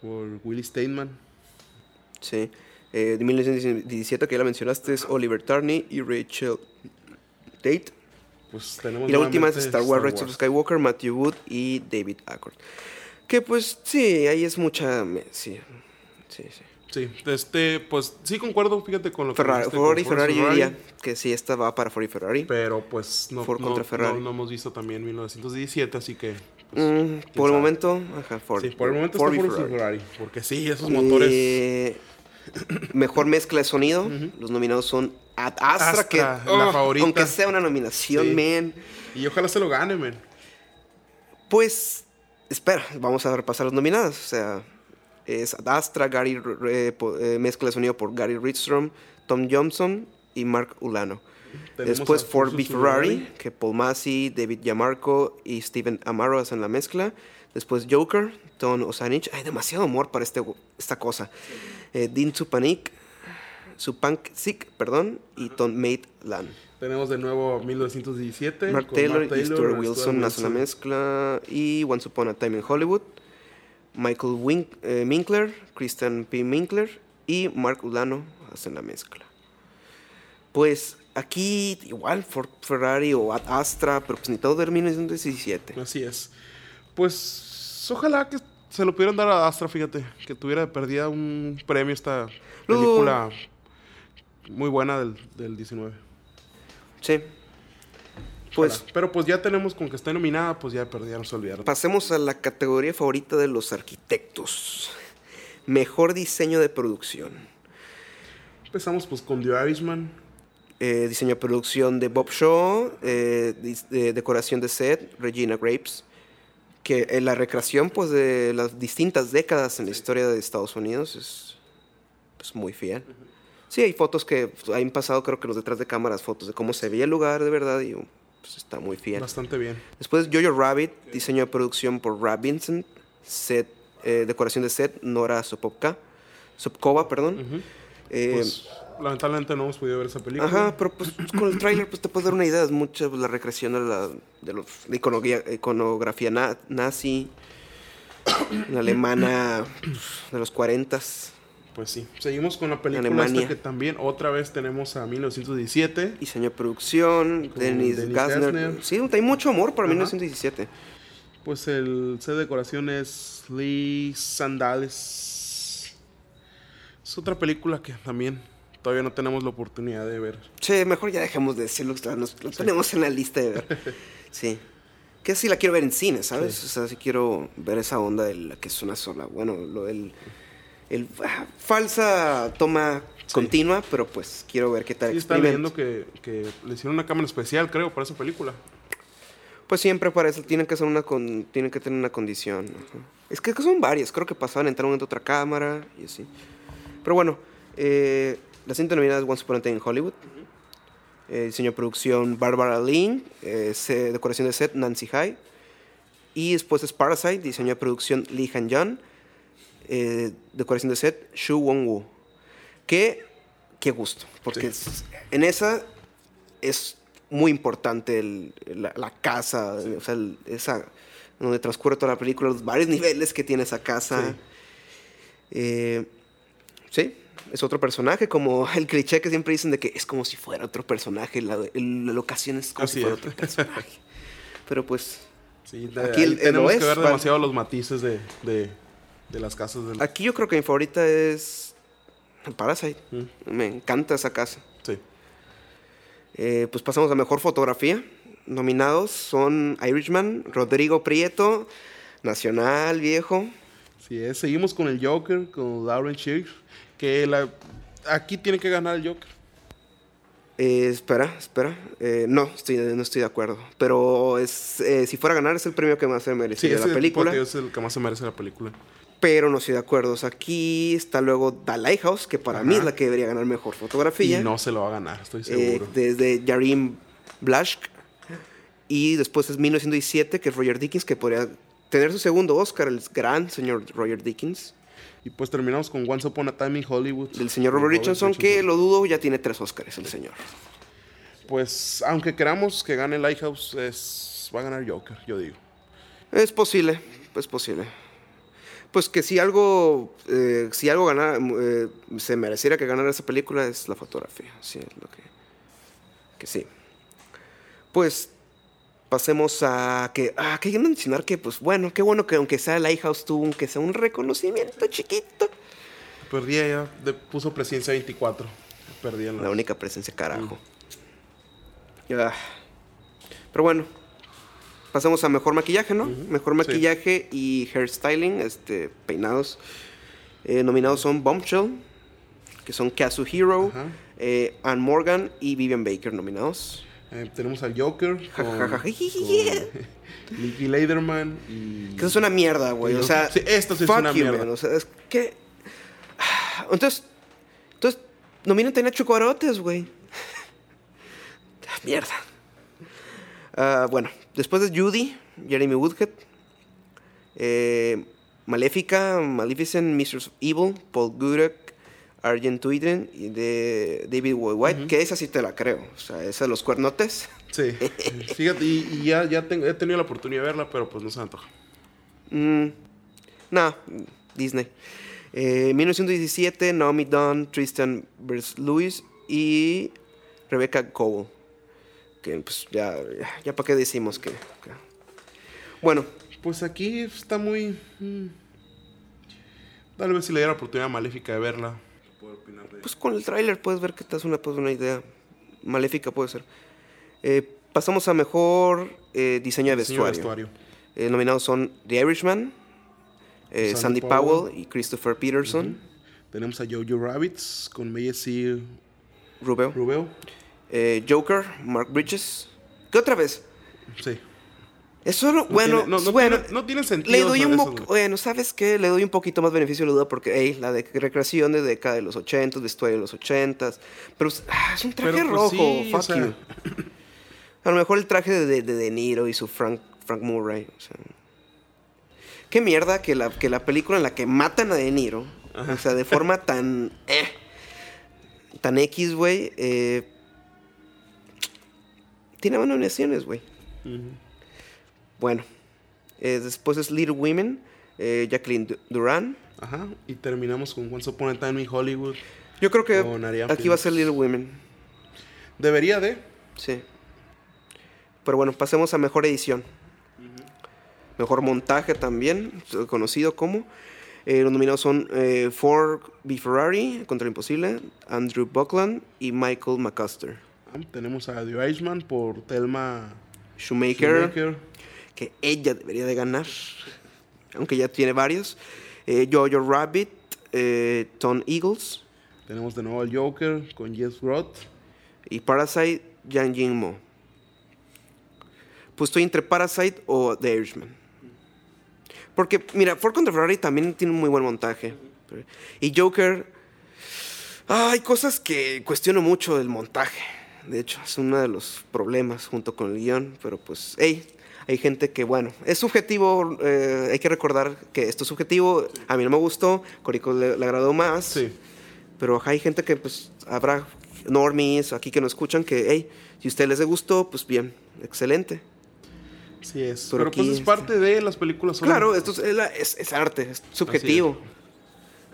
por Willie Steinman. Sí. Eh, de 1917, que ya la mencionaste, es Oliver Tarney y Rachel Tate. Pues tenemos Y la última es Star Wars, Rise of Skywalker, Matthew Wood y David Ackord. Que pues sí, ahí es mucha... Sí, sí, sí. Sí, este, pues sí concuerdo, fíjate con lo que Ferrari, Ford y con Ford Ferrari, yo diría que sí, esta va para Ford y Ferrari. Pero pues no, Ford no, contra Ferrari. no- no hemos visto también 1917, así que... pues, Mm, por el sabe? momento, ajá, Ford. sí, por el momento Ford está y Ford y Ferrari. Ferrari. Porque sí, esos motores... Eh, mejor mezcla de sonido. Los nominados son Ad Astra, Astra, que la oh, favorita. aunque sea una nominación, Sí. man. Y ojalá se lo gane, man. Pues, espera, vamos a repasar los nominados. O sea, es Ad Astra, Gary, eh, mezcla de sonido por Gary Ridstrom, Tom Johnson y Mark Ulano. Después Ford v Ferrari, que Paul Massey, David Gianmarco y Steven Amaro hacen la mezcla. Después Joker, Tom Osanich. Hay demasiado amor para este, esta cosa. Eh, Dean Supanik, Supankzik, perdón, y Tom Maitland. Tenemos de nuevo 1917. Mark Taylor Mark y Stuart Stuart Wilson hacen la mezcla. Y Once Upon a Time in Hollywood. Michael Wink, eh, Minkler, Christian P. Minkler y Mark Ulano hacen la mezcla. Pues aquí igual Ford Ferrari o Ad Astra, pero pues ni todo de 1917. Así es. Pues ojalá que se lo pudieran dar a Astra, fíjate. Que tuviera perdida un premio esta película muy buena del, del 19. Sí. Pues. Pero pues ya tenemos con que esté nominada, pues ya de perdida, no se olvidaron. pasemos a la categoría favorita de los arquitectos. Mejor diseño de producción. Empezamos pues con The Irishman. Eh, diseño de producción de Bob Shaw, eh, de decoración de set, Regina Graves, que eh, la recreación pues, de las distintas décadas en la historia de Estados Unidos es pues, muy fiel. Sí, hay fotos que pues, han pasado, creo que los detrás de cámaras, fotos de cómo se veía el lugar de verdad y pues, está muy fiel. Bastante bien. Después Jojo Rabbit, diseño de producción por Rab Vincent, set, eh, decoración de set, Nora Sopopka, Sopkova, perdón. Eh, Pues lamentablemente no hemos podido ver esa película. Ajá, pero pues con el tráiler pues te puedes dar una idea, es mucha pues, la recreación de la, de los, de iconografía, iconografía na- nazi, la alemana pues, de los 40 Pues sí. Seguimos con la película Alemania. esta que también otra vez tenemos a 1917. diseño de producción, Dennis, Dennis Gassner. Gassner. Sí, hay mucho amor para Ajá. 1917. Pues el set de decoración es Lee Sandales. Es otra película que también todavía no tenemos la oportunidad de ver. Sí, mejor ya dejemos de decirlo, lo tenemos en la lista de ver. Sí. Que sí la quiero ver en cine, ¿sabes? Sí. O sea, sí quiero ver esa onda de la que es una sola. Bueno, lo del. El, ah, falsa toma continua, pero pues quiero ver qué tal Sí, está leyendo que, que le hicieron una cámara especial, creo, para esa película. Pues siempre para eso tienen que hacer una con, tienen que tener una condición. ajá. Es que son varias, creo que pasaban, entraron en otra cámara y así. Pero bueno, eh, la siguiente nominada es Once Upon a Time in Hollywood. Eh, diseño de producción Barbara Lynn, eh, decoración de set Nancy High. Y después es Parasite, diseño de producción Lee Han Jan, eh, decoración de set Shu Wong Woo. Que, qué gusto, porque Sí. es- en esa es muy importante el- la, la casa, o sea, el- esa donde transcurre toda la película, los varios niveles que tiene esa casa. Sí. Eh, sí, es otro personaje, como el cliché que siempre dicen de que es como si fuera otro personaje, la, la locación es como Así si fuera es. otro personaje. Pero pues, Sí, de- Aquí el- tenemos OS, que ver demasiado los matices de, de, de las casas del... aquí yo creo que mi favorita es Parasite. Mm, Me encanta esa casa. Sí. Eh, pues pasamos a mejor fotografía. Nominados son Irishman, Rodrigo Prieto, Nacional, viejo. Sí, es. Seguimos con el Joker, con Lauren Schiff, que la, aquí tiene que ganar el Joker. Eh, espera, espera. Eh, no, estoy, no estoy de acuerdo. Pero es, eh, si fuera a ganar es el premio que más se merece de la película. porque es el que más se merece la película. Pero no estoy de acuerdo. O sea, aquí está luego The Lighthouse, que para mí es Ajá. la que debería ganar mejor fotografía. Y no se lo va a ganar, estoy Eh, seguro. desde Jarim Blaschk. Y después es 1917, que es Roger Dickens, que podría tener su segundo Oscar, el gran señor Roger Dickens. Y pues terminamos con Once Upon a Time in Hollywood. Del señor Robert Richardson, que lo dudo, ya tiene tres Oscars el señor. Pues, aunque queramos que gane Lighthouse, es... va a ganar Joker, yo digo. Es posible, es posible. Pues que si algo, eh, si algo ganara, eh, se mereciera que ganara esa película es la fotografía. Sí, es lo que, que sí. Pues pasemos a que, ah, que mencionar que, pues bueno, qué bueno que aunque sea Lighthouse tuvo aunque sea un reconocimiento chiquito. Perdí de- puso presidencia 24. Perdí en la... La única presencia, carajo. Ah. Pero bueno, pasamos a mejor maquillaje, ¿no? Mejor sí. maquillaje y hairstyling, este, peinados. Eh, nominados son Bombshell, que son Kazuhiro, eh, Anne Morgan y Vivian Baker nominados. Eh, tenemos al Joker con, Jajaja. con Nicky Lederman y... Que eso es una mierda, güey. O sea, sí, esto sí es una you, mierda. man. O sea, es que. Entonces, entonces, nominan también a Chocobarotes, güey. Ah, mierda. Ah, bueno, después de Judy, Jeremy Woodhead. Eh, Maléfica, Maleficent, Mistress of Evil, Paul Gurek, Argentuiden y de David White, que esa sí te la creo. O sea, esa de los cuernotes. Sí, fíjate, y, y ya, ya tengo- he tenido la oportunidad de verla, pero pues no se me antoja. Mm, no, Disney. Eh, 1917, Naomi Dunn, Tristan. Lewis y Rebecca Cole. Que pues ya, ya, ya para qué decimos que, que- Bueno, Pues aquí está muy... mm, Tal vez si le diera la oportunidad maléfica de verla. puedo opinar de- pues con el tráiler puedes ver que te das una, pues, una idea. Maléfica puede ser. Eh, pasamos a mejor eh, diseño de vestuario. Eh, nominados son The Irishman, Sandy Sandy Powell. Powell y Christopher Peterson. Tenemos a Jojo Rabbits con Macy Rubeo. Rubeo. Eh, Joker, Mark Bridges. ¿Qué otra vez? Sí. Es solo, No bueno, tiene- no, no bueno, tiene, no tiene sentido. le doy un eso, bueno, ¿sabes qué? Le doy un poquito más beneficio de la duda porque, hey, la de recreación de década de los 80, vestuario de los 80, pero ah, es un traje Pero, pues, rojo, sí, fuck o sea, you. A lo mejor el traje de, de, de De Niro y su Frank, Frank Murray, o sea, qué mierda que la, que la película en la que matan a De Niro, o sea, de forma tan, eh, tan X, güey, eh, tiene nominaciones, güey. Bueno, eh, después es Little Women, eh, Jacqueline Du- Duran. Ajá. Y terminamos con Once Upon a Time in Hollywood. Yo creo que aquí va a ser. Little Women, Debería de. sí. Pero bueno, pasemos a mejor edición. Mejor montaje también, conocido como. Eh, los nominados son eh, Ford B. Ferrari, Contra lo Imposible, Andrew Buckland y Michael McCuster. Tenemos a The Irishman por Thelma Shoemaker, que ella debería de ganar, aunque ya tiene varios. Eh, Jojo Rabbit, eh, Tom Eagles Tenemos de nuevo al Joker con Jess Roth. y Parasite, Yang Jin Mo. Pues estoy entre Parasite o The Irishman. Porque, mira, Ford contra Ferrari también tiene un muy buen montaje. Y Joker, ah, hay cosas que cuestiono mucho del montaje. De hecho, es uno de los problemas junto con el guion. Pero pues, hey, hay gente que, bueno, es subjetivo. eh, hay que recordar que esto es subjetivo. A mí no me gustó, Corico le, le agradó más. Sí. Pero hay gente que pues habrá normies aquí que no escuchan que, hey, si a ustedes les gustó, pues bien, excelente. Sí es. Pero Pero, pues es este- parte de las películas. son- Claro, esto es, es- es arte, es subjetivo.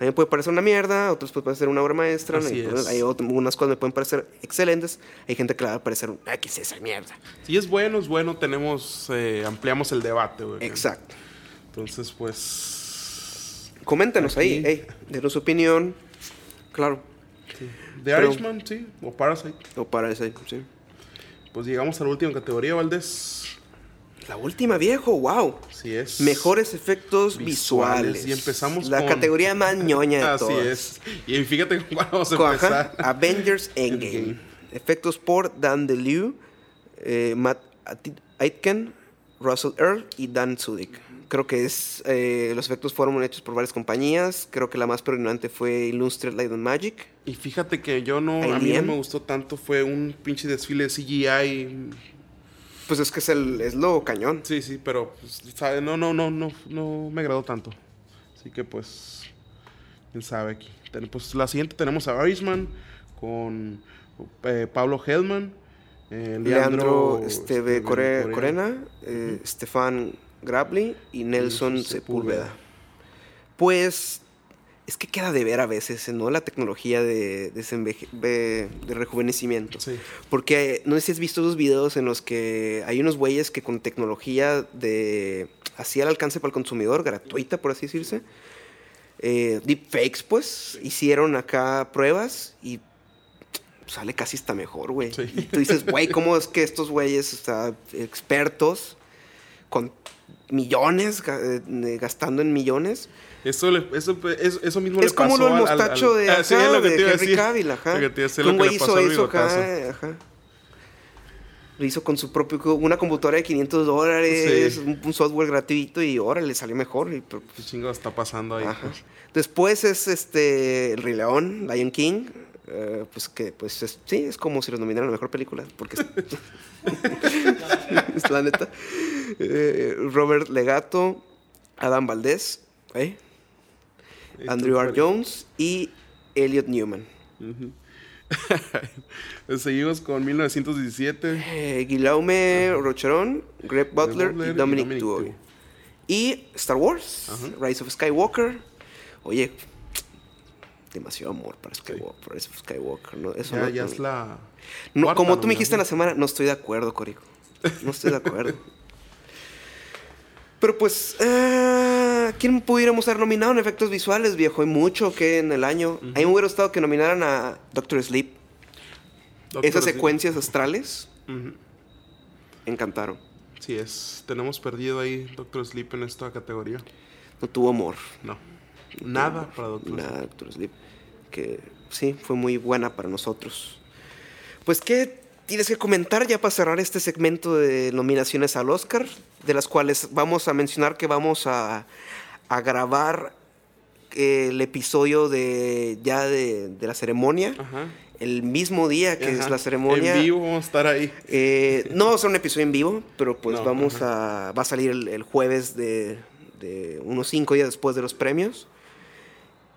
A mí me puede parecer una mierda, otros puede parecer una obra maestra, pues, es. hay ot- unas cosas me pueden parecer excelentes, hay gente que le va a parecer, ah, ¿qué es esa mierda? Si es bueno, es bueno. Tenemos, eh, ampliamos el debate, güey. Exacto. Entonces, pues. Coméntenos ahí, hey, denos su opinión, claro, The Pero- Irishman, sí. O Parasite. o para ese, sí. Pues llegamos a la última categoría, Valdés. La última, viejo, wow. Así es. Mejores efectos Visuales. visuales. Y empezamos La con- categoría más ñoña de Así todas. es. Y fíjate cómo vamos a Con- empezar. ajá, Avengers Endgame. Endgame. Efectos por Dan DeLew, eh, Matt Aitken, Russell Earl y Dan Sudik. Creo que es eh, los efectos fueron hechos por varias compañías. Creo que la más predominante fue Illustrated Light and Magic. Y fíjate que yo no, a mí no me gustó tanto, fue un pinche desfile de CGI. Pues es que es, el, es lo cañón. Sí, sí, pero pues, sabe, no, no, no, no, no me agradó tanto. Así que pues, quién sabe aquí. Ten- Pues la siguiente tenemos a Irishman con eh, Pablo Hellman, eh, Leandro Esteve Esteve Core- Corena. Corena, eh, Stefan Grabli y Nelson Nelson Sepúlveda. Sepúlveda. Pues es que queda de ver a veces, ¿no? La tecnología de, desenveje- de, de rejuvenecimiento. Sí. Porque no sé si has visto esos videos en los que hay unos güeyes que con tecnología de así al alcance para el consumidor, gratuita por así decirse, eh, deepfakes pues, hicieron acá pruebas y sale casi hasta mejor, güey. Sí. Y tú dices, güey, ¿cómo es que estos güeyes, o sea, expertos, con millones, eh, gastando en millones, Eso, le- eso, eso, eso mismo es le como lo del al- al- mostacho de, Ah, sí, ajá, es lo que de te iba a Henry decir. Cavill, ajá. Lo que te un güey hizo eso ajá. Lo hizo con su propio, una computadora de 500 dólares, Sí. un, un software gratuito y ahora le salió mejor. y, pero, ¿Qué pues, chingo está pasando ahí? pues? Después es este El Rey León, Lion King. eh, pues que, pues es- sí, es como si los nominaran a la mejor película. Porque es, es la neta. Eh, Robert Legato, Adam Valdés, ¿eh? Andrew R. Jones y Elliot Newman. Seguimos con 1917. Eh, Guillaume Rocheron, Greg Butler, Butler y Dominic Dominic. Y Star Wars. Rise of Skywalker. Oye, demasiado amor para Skywalker, Rise of Skywalker. ¿no? Eso Ya, no- ya es la. no, cuarta como tú me dijiste en la semana, no estoy de acuerdo, Corico. No estoy de acuerdo. Pero pues, ¿quién pudiéramos haber nominado en efectos visuales, viejo? Hay mucho que en el año. A mí me hubiera gustado que nominaran a Doctor Sleep. Doctor Esas Sleep. secuencias astrales Ujú. encantaron. Sí, es. Tenemos perdido ahí Doctor Sleep en esta categoría. No tuvo amor. No. Nada para Doctor Nada, Sleep. Doctor Sleep. Que sí, fue muy buena para nosotros. Pues, ¿qué tienes que comentar ya para cerrar este segmento de nominaciones al Oscar? De las cuales vamos a mencionar que vamos a, a grabar eh, el episodio de ya de, de la ceremonia. Ajá. El mismo día que Ajá. es la ceremonia. En vivo vamos a estar ahí. Eh, no va a ser un episodio en vivo, pero pues No, vamos a. Va a salir el, el jueves de, de unos cinco días después de los premios.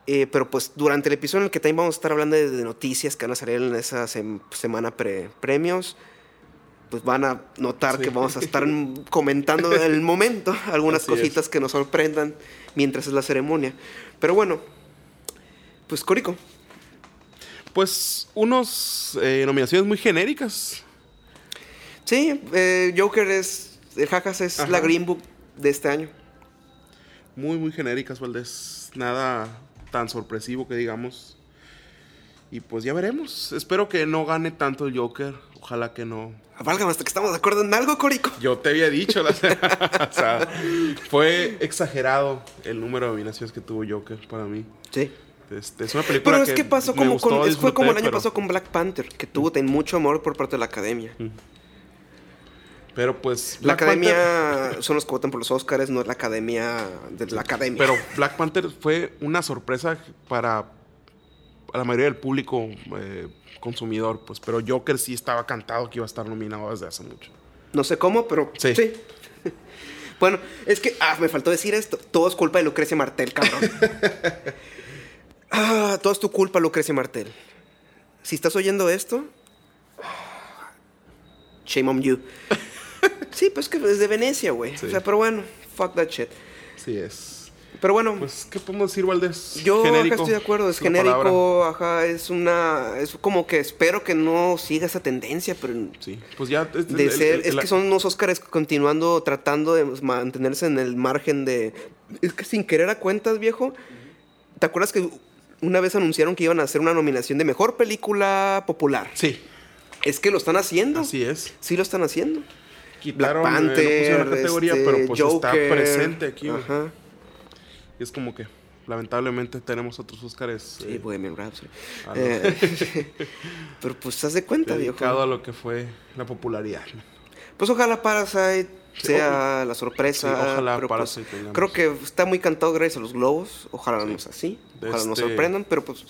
Eh, pero pues durante el episodio en el que también vamos a estar hablando de, de noticias que van a salir en esa sem- semana pre-premios, pues van a notar Sí. que vamos a estar comentando en el momento algunas Así es. cositas que nos sorprendan mientras es la ceremonia. Pero bueno, pues Corico. Pues unos eh, nominaciones muy genéricas. Sí, eh, Joker es. El Jajas es Ajá. la Green Book de este año. Muy, muy genéricas, Valdés. Nada tan sorpresivo que digamos. Y pues ya veremos. Espero que no gane tanto el Joker. Ojalá que no. Válgame, hasta que estamos de acuerdo en algo, Corico. Yo te había dicho. la- o sea, fue exagerado el número de nominaciones que tuvo Joker para mí. Sí. Este, es una película Pero es que pasó como gustó, con, fue como el año pero- pasado con Black Panther, que tuvo ten- mucho amor por parte de la academia. Pero pues. La Panther- academia son los que votan por los Oscars, no es la academia de la academia. Pero Black Panther fue una sorpresa para la mayoría del público eh, consumidor, pues. Pero Joker sí estaba cantado que iba a estar nominado desde hace mucho. No sé cómo, pero sí. Sí. bueno, es que, ah, me faltó decir esto. Todo es culpa de Lucrecia Martel, cabrón. ah, todo es tu culpa, Lucrecia Martel. Si estás oyendo esto, shame on you. sí, pues que es de Venecia, güey. Sí. O sea, pero bueno, fuck that shit. Sí es. Pero bueno, Pues, ¿qué podemos decir, Valdés? Yo acá estoy de acuerdo, es palabra. genérico, ajá, es una, es como que espero que no siga esa tendencia, pero Sí, pues ya. es- de el- ser, el- es que son unos Óscares continuando tratando de mantenerse en el margen de, es que sin querer a cuentas, viejo, ¿te acuerdas que una vez anunciaron que iban a hacer una nominación de mejor película popular? Sí, Es que lo están haciendo, así es. sí lo están haciendo. quitaron, Black eh, no Panther, pusieron la categoría, este, pero pues está presente aquí. Ajá. Es como que, lamentablemente, tenemos otros Óscares Sí, eh, Bohemian Rhapsody. Eh, pero pues, ¿te das de cuenta, viejo? dedicado a lo que fue la popularidad. Pues ojalá Parasite Sí, sea la sorpresa. sí, ojalá pero, pues, Parasite tengamos. creo que está muy cantado gracias a los globos. Ojalá no sea así. Ojalá nos este- sorprendan, pero pues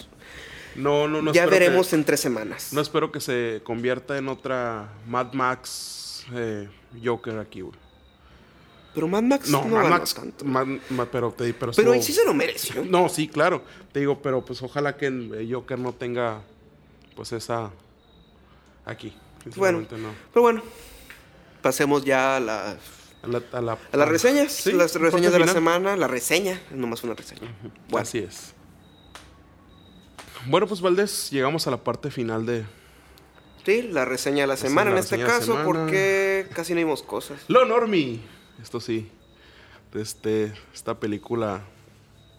No, no, no. ya que- veremos en tres semanas. No espero que se convierta en otra Mad Max eh, Joker aquí, güey. Pero Mad Max No, no, Mad Max. tanto. Mad- Mad- pero te pero, sí se lo mereció. No, sí, claro. Te digo, pero pues ojalá que el Joker no tenga pues esa aquí. Bueno. No. Pero bueno, pasemos ya a, la- A, la- a la- a las reseñas. Sí, las reseñas de la semana. La reseña, es nomás una reseña. Bueno, Así es. Bueno, pues Valdés, llegamos a la parte final de sí, la reseña de la semana la en este caso, porque casi no vimos cosas. Lo Normie. Esto sí. De este, esta película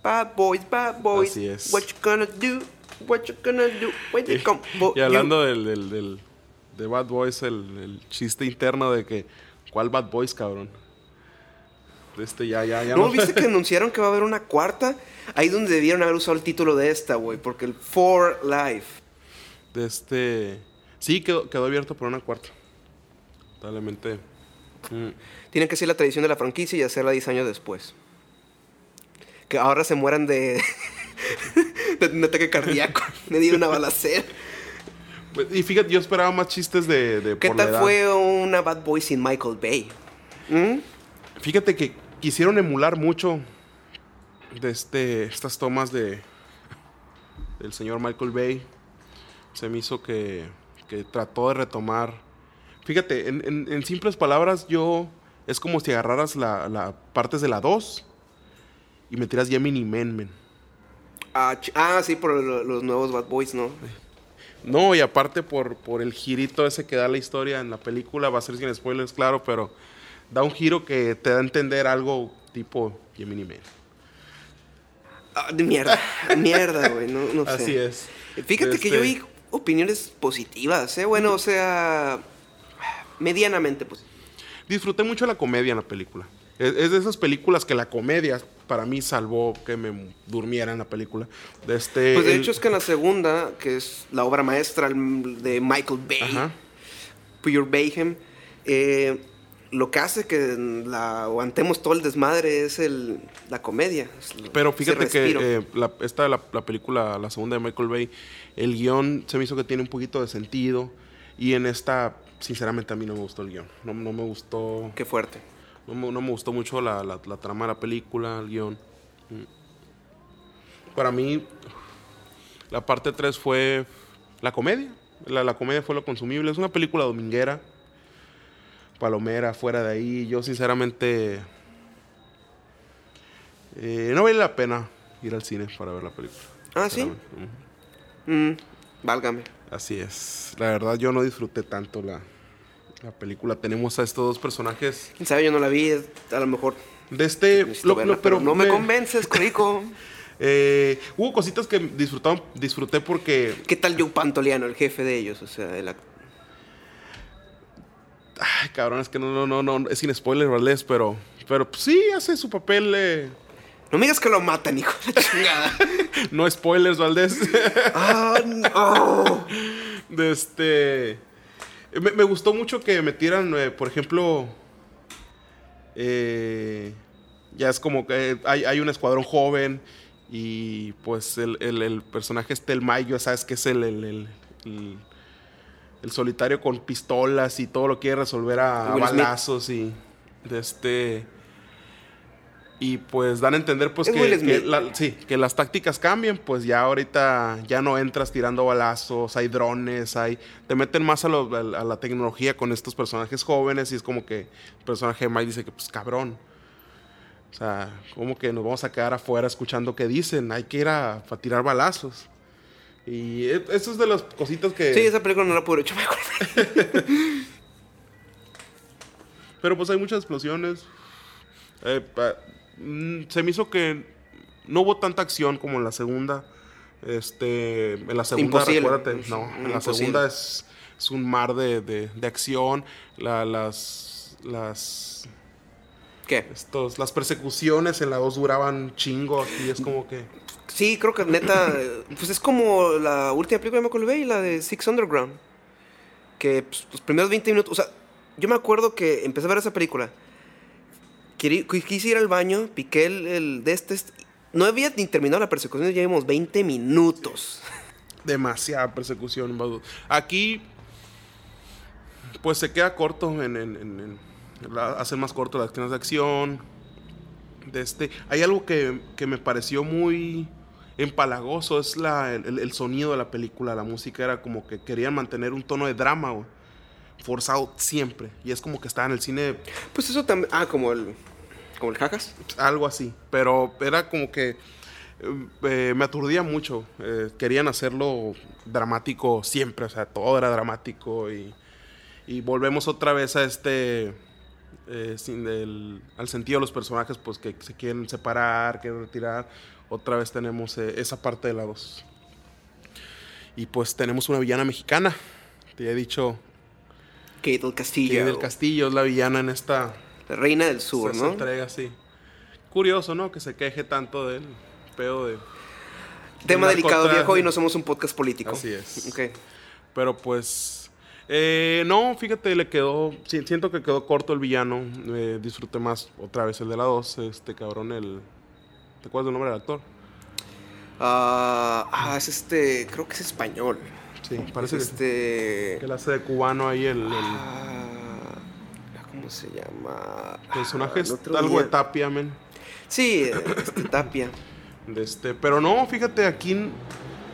Bad boys, bad boys. Así es. What you gonna do? What you gonna do? When you come for Y hablando del, del, del- de Bad Boys, el, el chiste interno de que, ¿cuál Bad Boys, cabrón? Este ya, ya, ya you. ¿No viste que anunciaron que va a haber una cuarta? Ahí donde debieron haber usado el título de esta, güey. Porque el For Life. De este... Sí, quedó, quedó abierto por una cuarta. Totalmente. Mm, Tienen que ser la tradición de la franquicia y hacerla 10 años después. Que ahora se mueran de. de un ataque cardíaco. Me dio una balacera. pues, Y fíjate, yo esperaba más chistes de... de ¿Qué por la tal edad. fue una Bad Boy sin Michael Bay? ¿Mm? Fíjate que quisieron emular mucho de este, estas tomas de del señor Michael Bay. Se me hizo que, que trató de retomar. Fíjate, en, en- en simples palabras, yo es como si agarraras la, la partes de la 2 y metieras Gemini Man, man. Ah, ch- ah, sí, por lo- los nuevos Bad Boys, ¿no? No, y aparte por, por el girito ese que da la historia en la película, va a ser sin spoilers, claro, pero da un giro que te da a entender algo tipo Gemini Man. Ah, de mierda. mierda, güey. No, no sé. Así es. Fíjate que Este- yo vi opiniones positivas, ¿eh? Bueno, o sea. Medianamente positivas. Disfruté mucho la comedia en la película. Es, de esas películas que la comedia para mí salvó que me durmiera en la película. De este, Pues de el- hecho es que en la segunda, que es la obra maestra de Michael Bay, Ajá. Pure Bayhem, eh, lo que hace que la aguantemos todo el desmadre es el, la comedia. Pero fíjate que eh, la, esta, la, la película, la segunda de Michael Bay, el guion se me hizo que tiene un poquito de sentido. Y en esta, sinceramente, a mí no me gustó el guion. No, no me gustó. Qué fuerte. No me, no me gustó mucho la, la- la trama de la película, el guion. Mm. Para mí, la parte 3 fue la comedia. La, la comedia fue lo consumible. Es una película dominguera, palomera, fuera de ahí. Yo, sinceramente, eh, no vale la pena ir al cine para ver la película. Ah, ¿sí? Mm, válgame. Así es. La verdad, yo no disfruté tanto la, la película. Tenemos a estos dos personajes ¿Quién sabe? Yo no la vi, a lo mejor. de este. necesito lo- verla, lo- pero, no me me- convences, Corico. Eh, hubo cositas que disfrutaron, disfruté porque. ¿Qué tal Joe Pantoliano, el jefe de ellos? O sea, el act- Ay, cabrón, es que no, no, no, no, es sin spoiler, ¿vale? Pero, pero pues, sí, hace su papel. eh, No me digas que lo matan, hijo de la chingada. no spoilers, Valdés. ah, no. de este. Me, me gustó mucho que metieran, eh, por ejemplo. eh, ya es como que hay, hay un escuadrón joven. Y pues el, el- el personaje este, el Mayo, sabes que es el, el, el- solitario con pistolas y todo lo quiere resolver a, a balazos y de este. Y pues dan a entender pues Es que, la- sí, que las tácticas cambian, pues ya ahorita ya no entras tirando balazos, hay drones, hay te meten más a, lo- a la- tecnología con estos personajes jóvenes y es como que el personaje de Mike dice que pues cabrón. O sea, como que nos vamos a quedar afuera escuchando qué dicen, hay que ir a, a tirar balazos. Y e- eso es de las cositas que... Sí, esa película no la pude hecho mejor. Pero pues hay muchas explosiones. Eh, se me hizo que no hubo tanta acción como en la segunda. Este, en la segunda, Imposible. recuérdate, no, en la Imposible. segunda es, es un mar de, de- de acción. La- las, las ¿Qué? estos las persecuciones en la 2 duraban chingo y es como que Sí, creo que neta, pues es como la última película de Michael Bay, la de Six Underground. Que pues, los primeros 20 minutos, o sea, yo me acuerdo que empecé a ver esa película. Quise ir al baño, piqué el, el de este, no había ni terminado la persecución, ya llevamos 20 minutos. demasiada persecución. vato. Aquí, pues se queda corto en, en- en- en- la- hacen más corto las escenas de acción. De este, hay algo que, que me pareció muy empalagoso, es la, el, el sonido de la película, la música era como que querían mantener un tono de drama, güey, forzado siempre. Y es como que estaba en el cine Pues eso también, ah, como el, como el jajas. algo así. Pero era como que eh, eh, me aturdía mucho. Eh, querían hacerlo dramático siempre, o sea, todo era dramático y, y volvemos otra vez a este... eh, sin el- al sentido de los personajes, pues que se quieren separar, quieren retirar. Otra vez tenemos esa parte de la 2. Y pues tenemos una villana mexicana. Te he dicho Kate del Castillo. que del Castillo es la villana en esta, reina del sur, ¿no? entrega, sí. Curioso, ¿no? Que se queje tanto del pedo de... Tema del delicado, viejo, y no somos un podcast político. Así es. Ok. Pero pues... eh, no, fíjate, le quedó... si- Siento que quedó corto el villano. eh, disfruté más otra vez el de la 2. Este cabrón, el... ¿Te acuerdas del nombre del actor? Ah, ah, es este, creo que es español. Sí, parece es que, este... que la hace de cubano ahí el, el Ah, ¿Cómo se llama? personaje. Ah, es el algo de día- Tapia, men. Sí, este, Tapia. De este, pero no, fíjate, aquí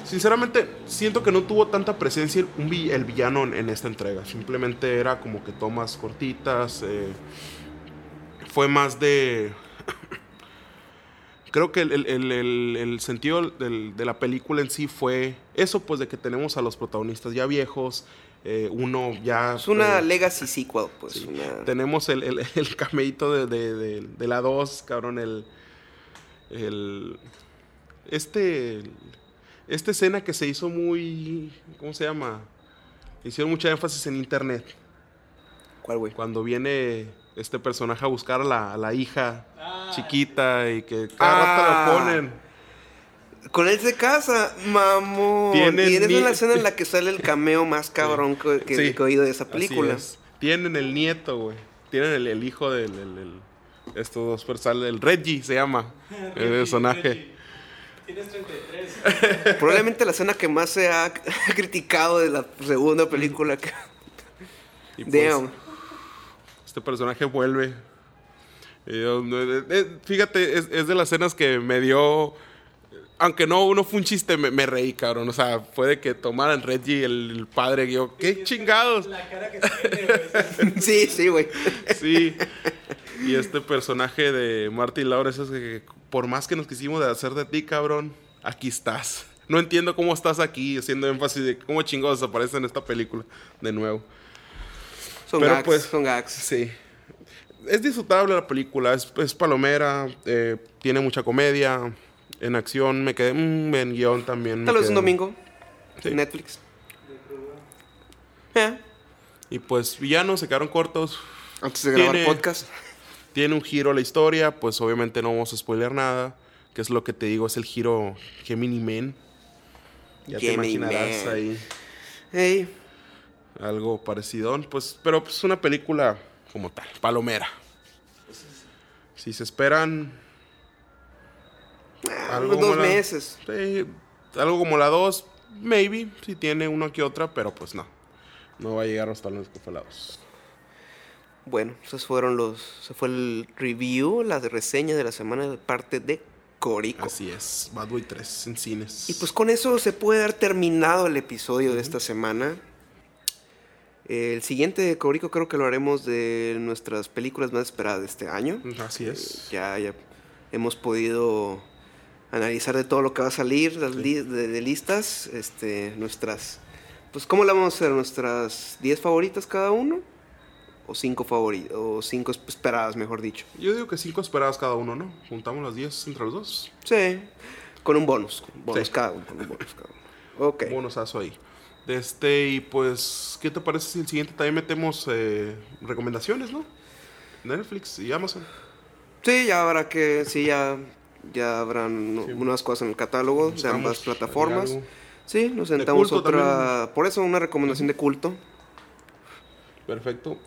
sinceramente siento que no tuvo tanta presencia vi- el villano en, en esta entrega. Simplemente era como que tomas cortitas. eh, fue más de... Creo que el, el- el- el- el sentido del- de la película en sí fue eso, pues de que tenemos a los protagonistas ya viejos, eh, uno ya... Es una eh, legacy sequel, pues. Sí. una- Tenemos el, el, el cameíto de, de, de- de la 2, cabrón, el, el... Este... Esta escena que se hizo muy... ¿Cómo se llama? Hicieron mucha énfasis en internet. ¿Cuál, güey? Cuando viene este personaje a buscar a la, a la hija Ah. chiquita y que cada rato Ah. la ponen. Con él se casa, mamón. Tienen y esa ni- es la escena en la que sale el cameo más cabrón que, que- Sí, que he oído de esa así película. es. Tienen el nieto, güey. Tienen el, el hijo del... el- el- estos dos personajes. El Reggie se llama. El personaje. Reggie, Tienes 33. Probablemente la escena que más se ha criticado de la segunda película. que- Y pues, Damn. este personaje vuelve. Y yo, no, eh, eh, fíjate, es, es de las escenas que me dio. Aunque no, no fue un chiste, me, me reí, cabrón. O sea, fue de que tomaran Reggie, el, el padre, y yo, ¿qué chingados? La cara que tiene, güey. Sí, sí, güey. Sí. Y este personaje de Martin Lawrence es que por más que nos quisimos de hacer de ti, cabrón, aquí estás. No entiendo cómo estás aquí, haciendo énfasis de cómo chingados aparece en esta película de nuevo. Son Pero gags, pues- son gags. Sí. Es disfrutable la película, es, es palomera, eh, tiene mucha comedia. En acción me quedé, mm, en guion también. Tal vez un domingo. Sí. Netflix. Eh, Y pues villanos se quedaron cortos. antes de grabar Tiene- podcast. Tiene un giro la historia, pues obviamente no vamos a spoiler nada. Que es lo que te digo, es el giro Gemini Man. Ya te Gemini imaginarás Man. ahí Hey, algo parecido. Pues, pero pues una película como tal, palomera. Si se esperan unos dos la- meses. Sí, algo como la 2, maybe, si tiene una que otra, pero pues no. No va a llegar hasta los 2. Bueno, esos fueron los. Se fue el review, la reseña de la semana de parte de Corico. Así es, Bad Boy 3 en cines. Y pues con eso se puede dar terminado el episodio de esta semana. El siguiente de Corico creo que lo haremos de nuestras películas más esperadas de este año. Así es. Ya, ya hemos podido analizar de todo lo que va a salir las li- de, de listas. Este, nuestras. Pues, ¿cómo la vamos a hacer? ¿Nuestras 10 favoritas cada uno? ¿O 5 favoritas? ¿O 5 esperadas, mejor dicho? Yo digo que 5 esperadas cada uno, ¿no? Juntamos las 10 entre los dos. Sí, con un bonus. con un bonus Sí. cada uno. con un bonus cada uno. Ok. Bonosazo ahí. Este, y pues, ¿qué te parece si el siguiente también metemos eh, recomendaciones, no? Netflix y Amazon. Sí, ya habrá que, sí, ya, ya habrán Sí. unas cosas en el catálogo de ambas plataformas. Sí, nos sentamos otra, por eso una recomendación de culto. Perfecto.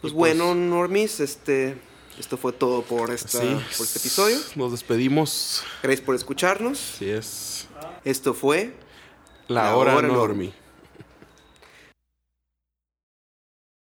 Pues Y bueno, Normis, este, esto fue todo por, esta, sí, por este episodio. Nos despedimos. Gracias por escucharnos. Así es. Esto fue La, La hora, hora Normi.